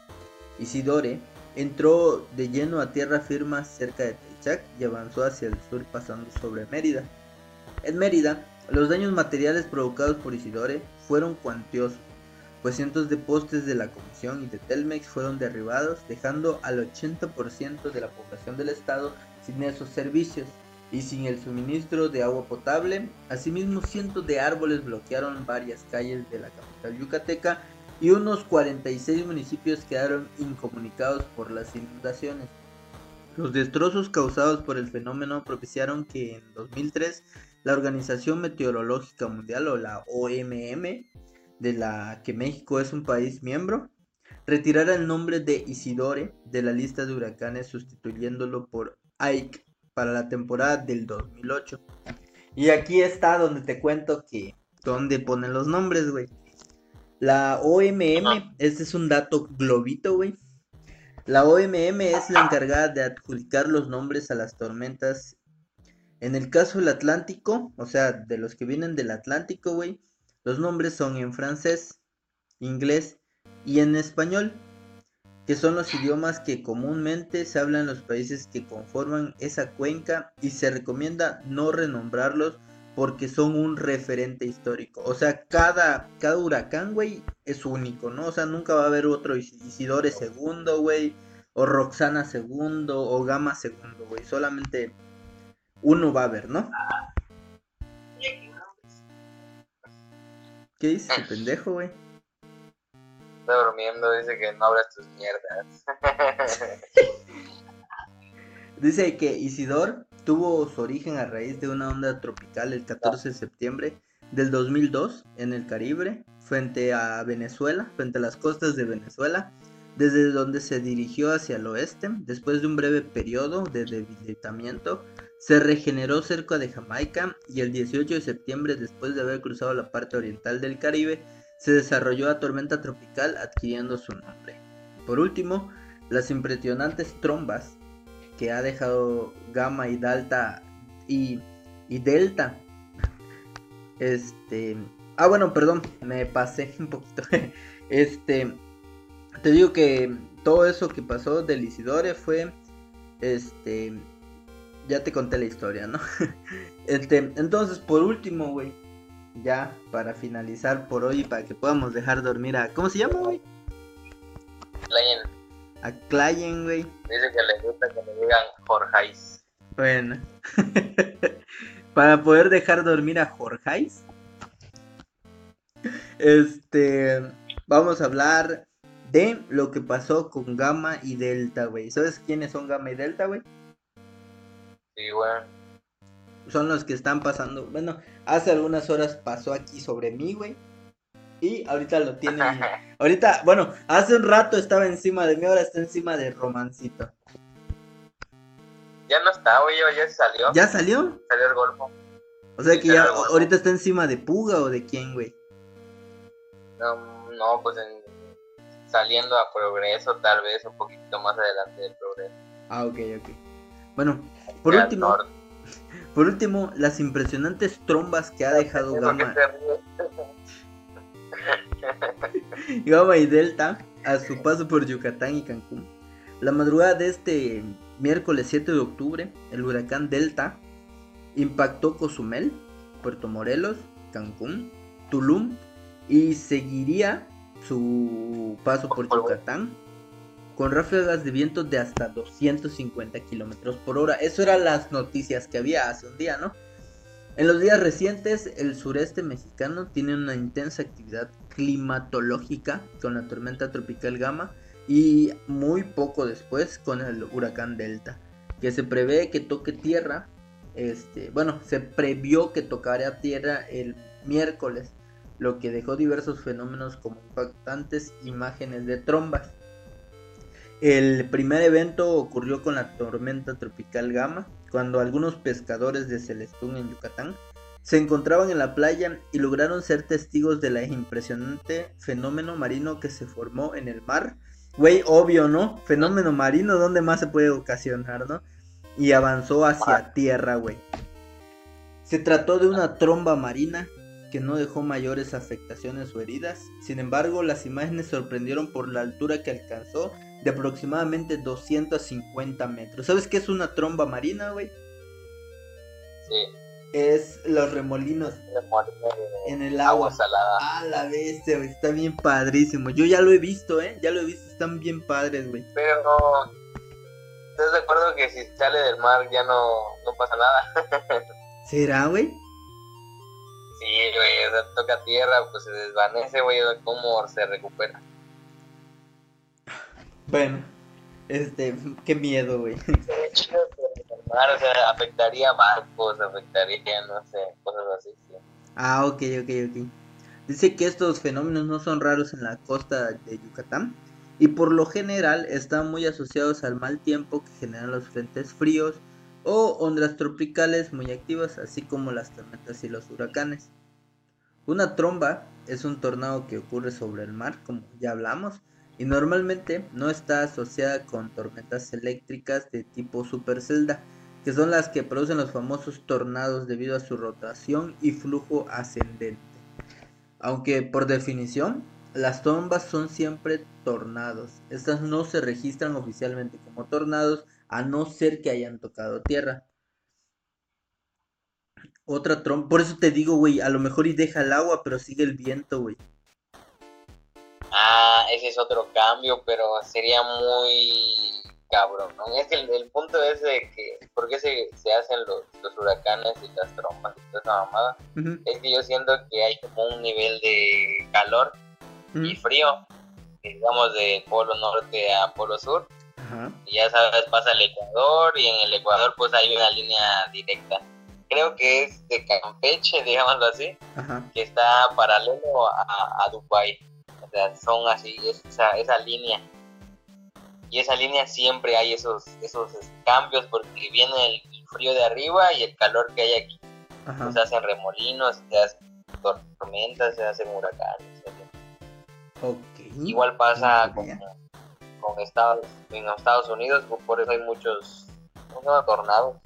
Isidore entró de lleno a tierra firme cerca de Telchac y avanzó hacia el sur pasando sobre Mérida. En Mérida, los daños materiales provocados por Isidore fueron cuantiosos, pues cientos de postes de la Comisión y de Telmex fueron derribados, dejando al 80% de la población del estado sin esos servicios y sin el suministro de agua potable. Asimismo, cientos de árboles bloquearon varias calles de la capital yucateca y unos 46 municipios quedaron incomunicados por las inundaciones. Los destrozos causados por el fenómeno propiciaron que en 2003 la Organización Meteorológica Mundial o la OMM, de la que México es un país miembro, retirara el nombre de Isidore de la lista de huracanes sustituyéndolo por Ike para la temporada del 2008. Y aquí está donde te cuento que donde ponen los nombres, güey. La OMM, este es un dato globito, güey. La OMM es la encargada de adjudicar los nombres a las tormentas. En el caso del Atlántico, o sea, de los que vienen del Atlántico, güey, los nombres son en francés, inglés y en español que son los idiomas que comúnmente se hablan en los países que conforman esa cuenca y se recomienda no renombrarlos porque son un referente histórico. O sea, cada, cada huracán, güey, es único, ¿no? O sea, nunca va a haber otro Isidore segundo, güey, o Roxana segundo, o Gama segundo, güey. Solamente uno va a haber, ¿no? ¿Qué dices, pendejo, güey? está durmiendo, dice que no abras tus mierdas. dice que Isidor tuvo su origen a raíz de una onda tropical el 14 de septiembre del 2002 en el Caribe, frente a Venezuela, frente a las costas de Venezuela, desde donde se dirigió hacia el oeste. Después de un breve periodo de debilitamiento, se regeneró cerca de Jamaica y el 18 de septiembre, después de haber cruzado la parte oriental del Caribe, se desarrolló a tormenta tropical adquiriendo su nombre. Por último, las impresionantes trombas que ha dejado Gamma y Delta y, Delta. Este. Ah, bueno, perdón, me pasé un poquito. Este. Te digo que todo eso que pasó del Isidore fue. Este. Ya te conté la historia, ¿no? Este, entonces, por último, güey ya para finalizar por hoy, para que podamos dejar dormir a. ¿Cómo se llama, güey? Aclayen, güey. Dice que le gusta que le digan Jorgeis. Bueno. Para poder dejar dormir a Jorgeis. Este. Vamos a hablar de lo que pasó con Gamma y Delta, güey. ¿Sabes quiénes son Gamma y Delta, güey? Sí, güey. Son los que están pasando. Bueno, hace algunas horas pasó aquí sobre mí, güey. Y ahorita lo tiene. ahorita, bueno, hace un rato estaba encima de mí, ahora está encima de Romancito. Ya no está, güey, ya salió. ¿Ya salió? Salió el golfo. O sea que ya ahorita está encima de Puga o de quién, güey. No, no, pues en, saliendo a progreso, tal vez un poquito más adelante del progreso. Ah, ok, ok. Bueno, por último, por último, las impresionantes trombas que ha dejado Gama. Gama y Delta a su paso por Yucatán y Cancún. La madrugada de este miércoles 7 de octubre, el huracán Delta impactó Cozumel, Puerto Morelos, Cancún, Tulum y seguiría su paso por Yucatán con ráfagas de viento de hasta 250 kilómetros por hora. Eso eran las noticias que había hace un día, ¿no? En los días recientes, el sureste mexicano tiene una intensa actividad climatológica con la tormenta tropical Gama y muy poco después con el huracán Delta, que se prevé que toque tierra. Este, bueno, se previó que tocaría tierra el miércoles, lo que dejó diversos fenómenos como impactantes imágenes de trombas. El primer evento ocurrió con la tormenta tropical Gama, cuando algunos pescadores de Celestún en Yucatán se encontraban en la playa y lograron ser testigos de la impresionante fenómeno marino que se formó en el mar. Güey, obvio, ¿no? Fenómeno marino, ¿dónde más se puede ocasionar, no? Y avanzó hacia tierra, güey. Se trató de una tromba marina que no dejó mayores afectaciones o heridas. Sin embargo, las imágenes sorprendieron por la altura que alcanzó de aproximadamente 250 metros. ¿Sabes qué es una tromba marina, güey? Sí. Es los remolinos en el agua. salada. Ah, la bestia, güey. Está bien padrísimo. Yo ya lo he visto, ¿eh? Ya lo he visto. Están bien padres, güey. Pero no. ¿Estás de acuerdo que si sale del mar ya no, no pasa nada? ¿Será, güey? Sí, güey. O sea, toca tierra, pues se desvanece, güey. ¿Cómo se recupera? Bueno, este, qué miedo, güey. o sea, afectaría barcos, afectaría, no sé, cosas así. Ah, ok, ok, ok. Dice que estos fenómenos no son raros en la costa de Yucatán y por lo general están muy asociados al mal tiempo que generan los frentes fríos o ondas tropicales muy activas, así como las tormentas y los huracanes. Una tromba es un tornado que ocurre sobre el mar, como ya hablamos, y normalmente no está asociada con tormentas eléctricas de tipo supercelda, que son las que producen los famosos tornados debido a su rotación y flujo ascendente. Aunque por definición, las trombas son siempre tornados. Estas no se registran oficialmente como tornados a no ser que hayan tocado tierra. Otra tromba, por eso te digo, güey, a lo mejor y deja el agua, pero sigue el viento, güey. Ah, ese es otro cambio, pero sería muy cabrón, ¿no? Es que el, punto es de que, ¿por qué se, hacen los, huracanes y las trombas y toda esa mamada? Es que yo siento que hay como un nivel de calor y frío, digamos de polo norte a polo sur. Y ya sabes, pasa el Ecuador y en el Ecuador pues hay una línea directa. Creo que es de Campeche, digámoslo así, que está paralelo a, a Dubái son así, esa, esa línea. Y esa línea siempre hay esos, esos cambios porque viene el frío de arriba y el calor que hay aquí. Se hacen remolinos, se hacen tormentas, se hacen huracanes. Igual pasa con, con, Estados, en Estados Unidos, por eso hay muchos tornados.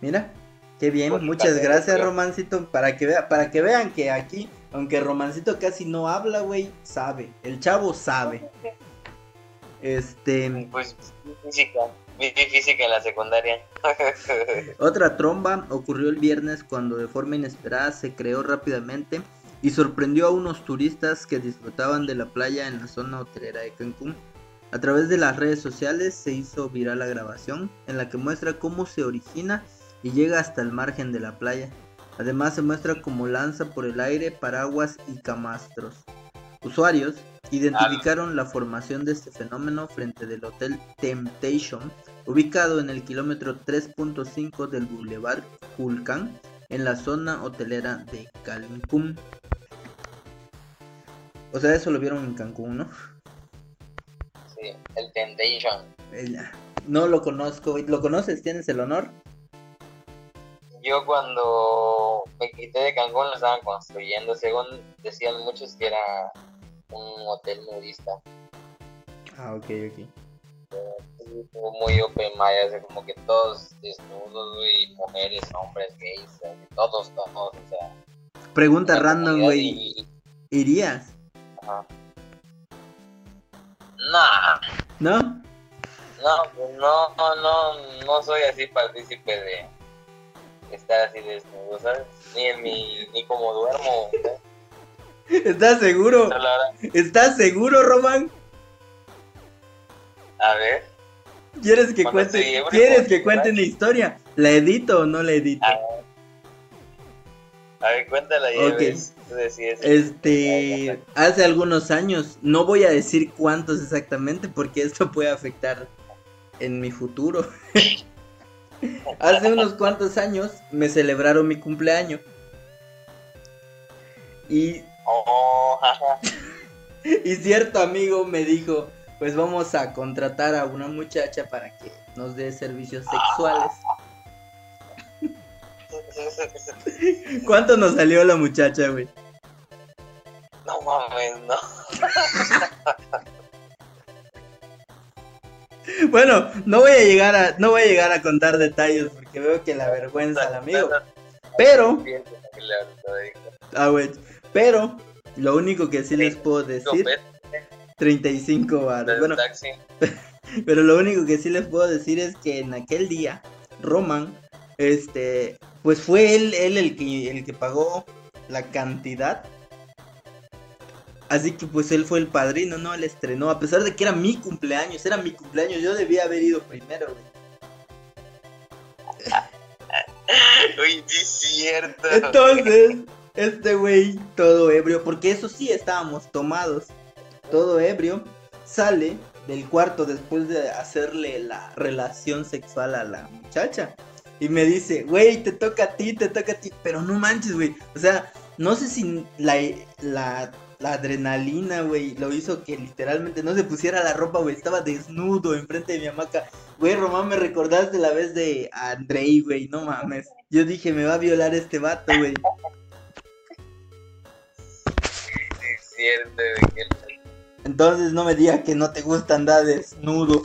Mira, qué bien, muchas gracias Romancito, para que, vea, para que vean que aquí aunque Romancito casi no habla, güey, sabe. El chavo sabe. Este. Pues física. física en la secundaria. Otra tromba ocurrió el viernes cuando de forma inesperada se creó rápidamente y sorprendió a unos turistas que disfrutaban de la playa en la zona hotelera de Cancún. A través de las redes sociales se hizo viral la grabación en la que muestra cómo se origina y llega hasta el margen de la playa. Además se muestra cómo lanza por el aire paraguas y camastros. Usuarios identificaron la formación de este fenómeno frente del Hotel Temptation, ubicado en el kilómetro 3.5 del Boulevard Hulcan, en la zona hotelera de Cancún. O sea, eso lo vieron en Cancún, ¿no? Sí, el Temptation. No lo conozco. ¿Lo conoces? ¿Tienes el honor? Yo cuando me quité de Cancún lo estaban construyendo, según decían muchos que era un hotel nudista. Ah, ok, ok. Muy open mind, como que todos desnudos, güey, mujeres, hombres, gays, todos, todos, o sea. Pregunta random, güey. ¿Irías? Ajá. Nah. ¿No? No, pues no, no, no soy así partícipe de estar así desnudo, ¿sabes? Ni en mi, ni como duermo. ¿Estás seguro? ¿Estás seguro, Román? A ver. ¿Quieres que cuente, ¿quieres que cuente una historia? ¿La edito o no la edito? A ver, cuéntala ya. Okay. Este, hace algunos años, no voy a decir cuántos exactamente porque esto puede afectar en mi futuro. hace unos cuantos años me celebraron mi cumpleaños. Y Oh, y cierto amigo me dijo, pues vamos a contratar a una muchacha para que nos dé servicios sexuales. ¿Cuánto nos salió la muchacha, güey? No mames, no. bueno, no voy a llegar a no voy a llegar a contar detalles porque veo que la vergüenza al amigo. Pero Ah, güey. Pero lo único que sí les puedo decir 35 baros. Bueno, pero lo único que sí les puedo decir es que en aquel día Roman este pues fue él, él el que el que pagó la cantidad. Así que pues él fue el padrino, ¿no? Él estrenó, a pesar de que era mi cumpleaños, era mi cumpleaños, yo debía haber ido primero, Uy, sí es cierto. Entonces, este güey, todo ebrio, porque eso sí estábamos tomados, todo ebrio, sale del cuarto después de hacerle la relación sexual a la muchacha. Y me dice, güey, te toca a ti, te toca a ti. Pero no manches, güey. O sea, no sé si la, la, la adrenalina, güey, lo hizo que literalmente no se pusiera la ropa, güey. Estaba desnudo enfrente de mi hamaca. Güey, Román, me recordaste la vez de Andrei, güey. No mames. Yo dije, me va a violar este vato, güey. Entonces no me digas que no te gusta andar desnudo.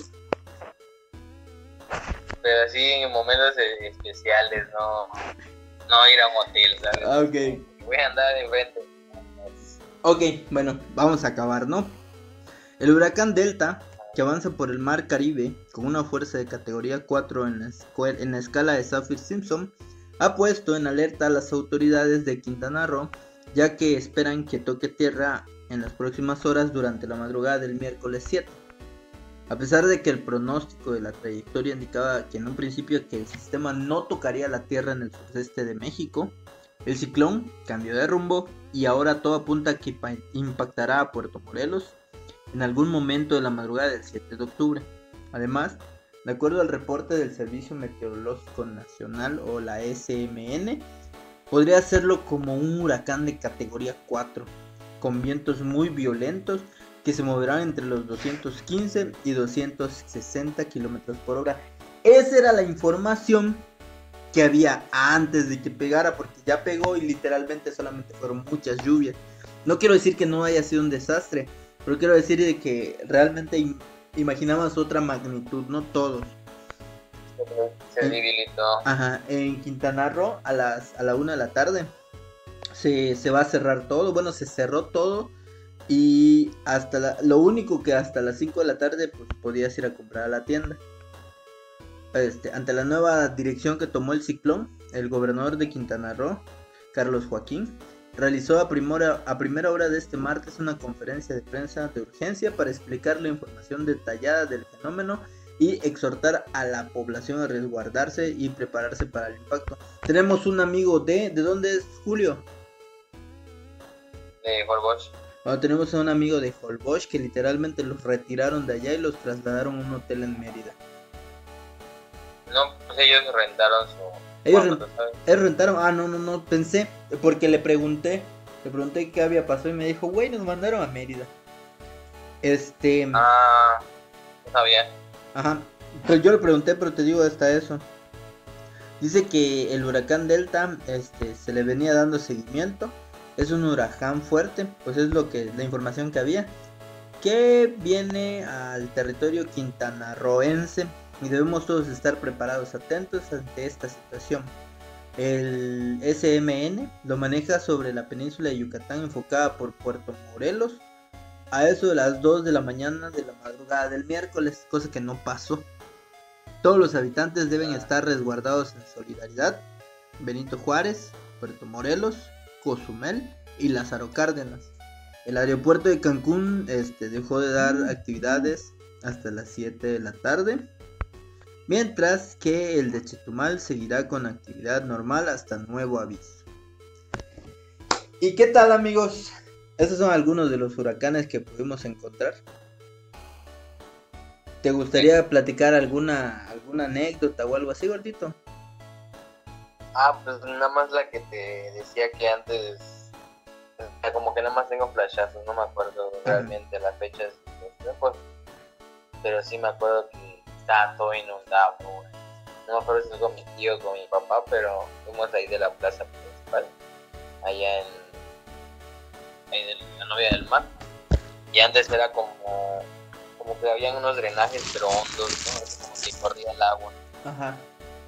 Pero así en momentos e-, especiales, no, no ir a un hotel, ¿sabes? Ah, ok. Voy a andar de frente. Ok, bueno, vamos a acabar, ¿no? El huracán Delta, que avanza por el mar Caribe con una fuerza de categoría 4 en la, en la escala de Saffir-Simpson, ha puesto en alerta a las autoridades de Quintana Roo ya que esperan que toque tierra en las próximas horas durante la madrugada del miércoles 7. A pesar de que el pronóstico de la trayectoria indicaba que en un principio que el sistema no tocaría la tierra en el sureste de México, el ciclón cambió de rumbo y ahora todo apunta a que impactará a Puerto Morelos en algún momento de la madrugada del 7 de octubre. Además, de acuerdo al reporte del Servicio Meteorológico Nacional o la SMN, Podría hacerlo como un huracán de categoría 4, con vientos muy violentos que se moverán entre los 215 y 260 kilómetros por hora. Esa era la información que había antes de que pegara, porque ya pegó y literalmente solamente fueron muchas lluvias. No quiero decir que no haya sido un desastre, pero quiero decir de que realmente imaginamos otra magnitud, no todos. Se debilitó. Ajá, en Quintana Roo a las a la una de la tarde se, va a cerrar todo. Bueno, se cerró todo. Y hasta lo único que hasta las 5 de la tarde pues podías ir a comprar a la tienda. Este, ante la nueva dirección que tomó el ciclón, el gobernador de Quintana Roo, Carlos Joaquín, realizó a primera, a primera hora de este martes una conferencia de prensa de urgencia para explicar la información detallada del fenómeno y exhortar a la población a resguardarse y prepararse para el impacto. Tenemos un amigo de... ¿De dónde es Julio? De Holbox. Bueno, tenemos a un amigo de Holbox que literalmente los retiraron de allá y los trasladaron a un hotel en Mérida. No, pues ellos rentaron su... Ellos, ellos rentaron... Ah, no, no, no, pensé, porque le pregunté, le pregunté qué había pasado y me dijo, güey, nos mandaron a Mérida. Este... Ah, no sabía. Ajá. Pero yo le pregunté, pero te digo hasta eso. Dice que el huracán Delta este, se le venía dando seguimiento. Es un huracán fuerte, pues es lo que la información que había. Que viene al territorio quintanarroense y debemos todos estar preparados, atentos ante esta situación. El SMN lo maneja sobre la península de Yucatán enfocada por Puerto Morelos a eso de las 2 de la mañana de la madrugada del miércoles, cosa que no pasó. Todos los habitantes deben estar resguardados en solidaridad. Benito Juárez, Puerto Morelos, Cozumel y Lázaro Cárdenas. El aeropuerto de Cancún este, dejó de dar actividades hasta las 7 de la tarde. Mientras que el de Chetumal seguirá con actividad normal hasta nuevo aviso. ¿Y qué tal amigos? Estos son algunos de los huracanes que pudimos encontrar. ¿Te gustaría platicar alguna alguna anécdota o algo así, gordito? Ah, pues nada más la que te decía que antes, como que nada más tengo flashazos, no me acuerdo realmente las fechas, pues, pero sí me acuerdo que estaba todo inundado. No me acuerdo si fue con mi tío o con mi papá, pero fuimos ahí de la plaza principal, allá en de la novia del mar. Y antes era como, como que habían unos drenajes, pero hondos, ¿no? como que corría el agua. Ajá.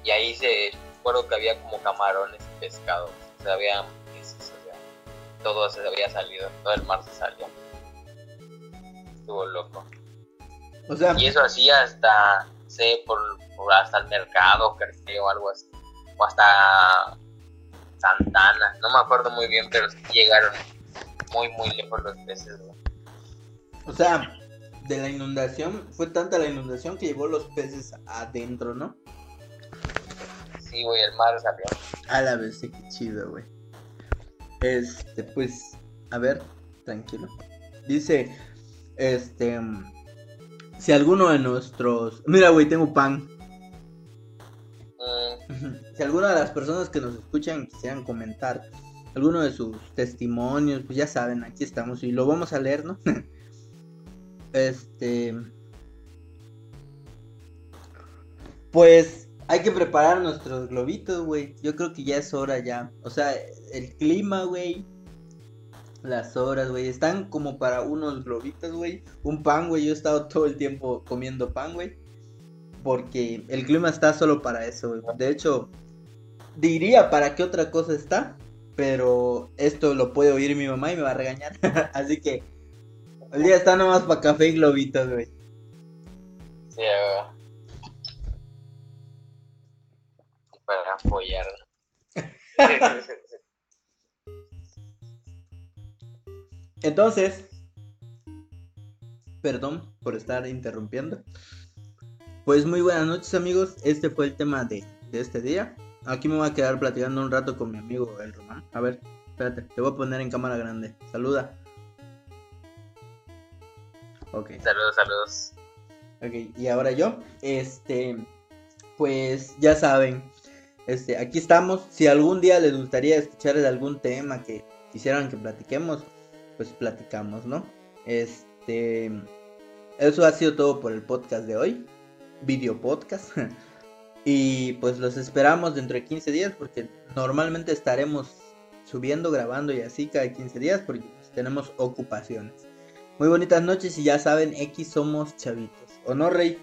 Y ahí se, recuerdo que había como camarones y pescados, o sea, había todo se había salido, todo el mar se salió. Estuvo loco. O sea, y eso hacía hasta, sé, por, hasta el mercado, creo, o algo así. O hasta Santana, no me acuerdo muy bien, pero sí llegaron muy, muy lejos los peces, O sea, de la inundación, fue tanta la inundación que llevó los peces adentro, ¿no? Sí, güey, el mar salió. A la vez, qué chido, güey. Este, pues, a ver, tranquilo. Dice, este, si alguno de nuestros... Mira, güey, tengo pan. Mm. Si alguna de las personas que nos escuchan quisieran comentar alguno de sus testimonios, pues ya saben, aquí estamos y lo vamos a leer, ¿no? este. Pues hay que preparar nuestros globitos, güey. Yo creo que ya es hora ya. O sea, el clima, güey. Las horas, güey. Están como para unos globitos, güey. Un pan, güey. Yo he estado todo el tiempo comiendo pan, güey. Porque el clima está solo para eso, güey. De hecho, diría para qué otra cosa está pero esto lo puede oír mi mamá y me va a regañar. Así que el día está nomás para café y globitos, güey. Sí, güey. Para apoyar. Entonces, perdón por estar interrumpiendo. Pues muy buenas noches amigos, este fue el tema de, de este día. Aquí me voy a quedar platicando un rato con mi amigo el Román. A ver, espérate, te voy a poner en cámara grande. Saluda. Ok. Saludos, saludos. Ok, y ahora yo. Este, pues ya saben. Este, aquí estamos. Si algún día les gustaría escuchar de algún tema que quisieran que platiquemos, pues platicamos, ¿no? Este, eso ha sido todo por el podcast de hoy. Video podcast. Y pues los esperamos dentro de 15 días porque normalmente estaremos subiendo, grabando y así cada 15 días porque pues, tenemos ocupaciones. Muy bonitas noches y ya saben, X somos chavitos. ¿O no, Rey?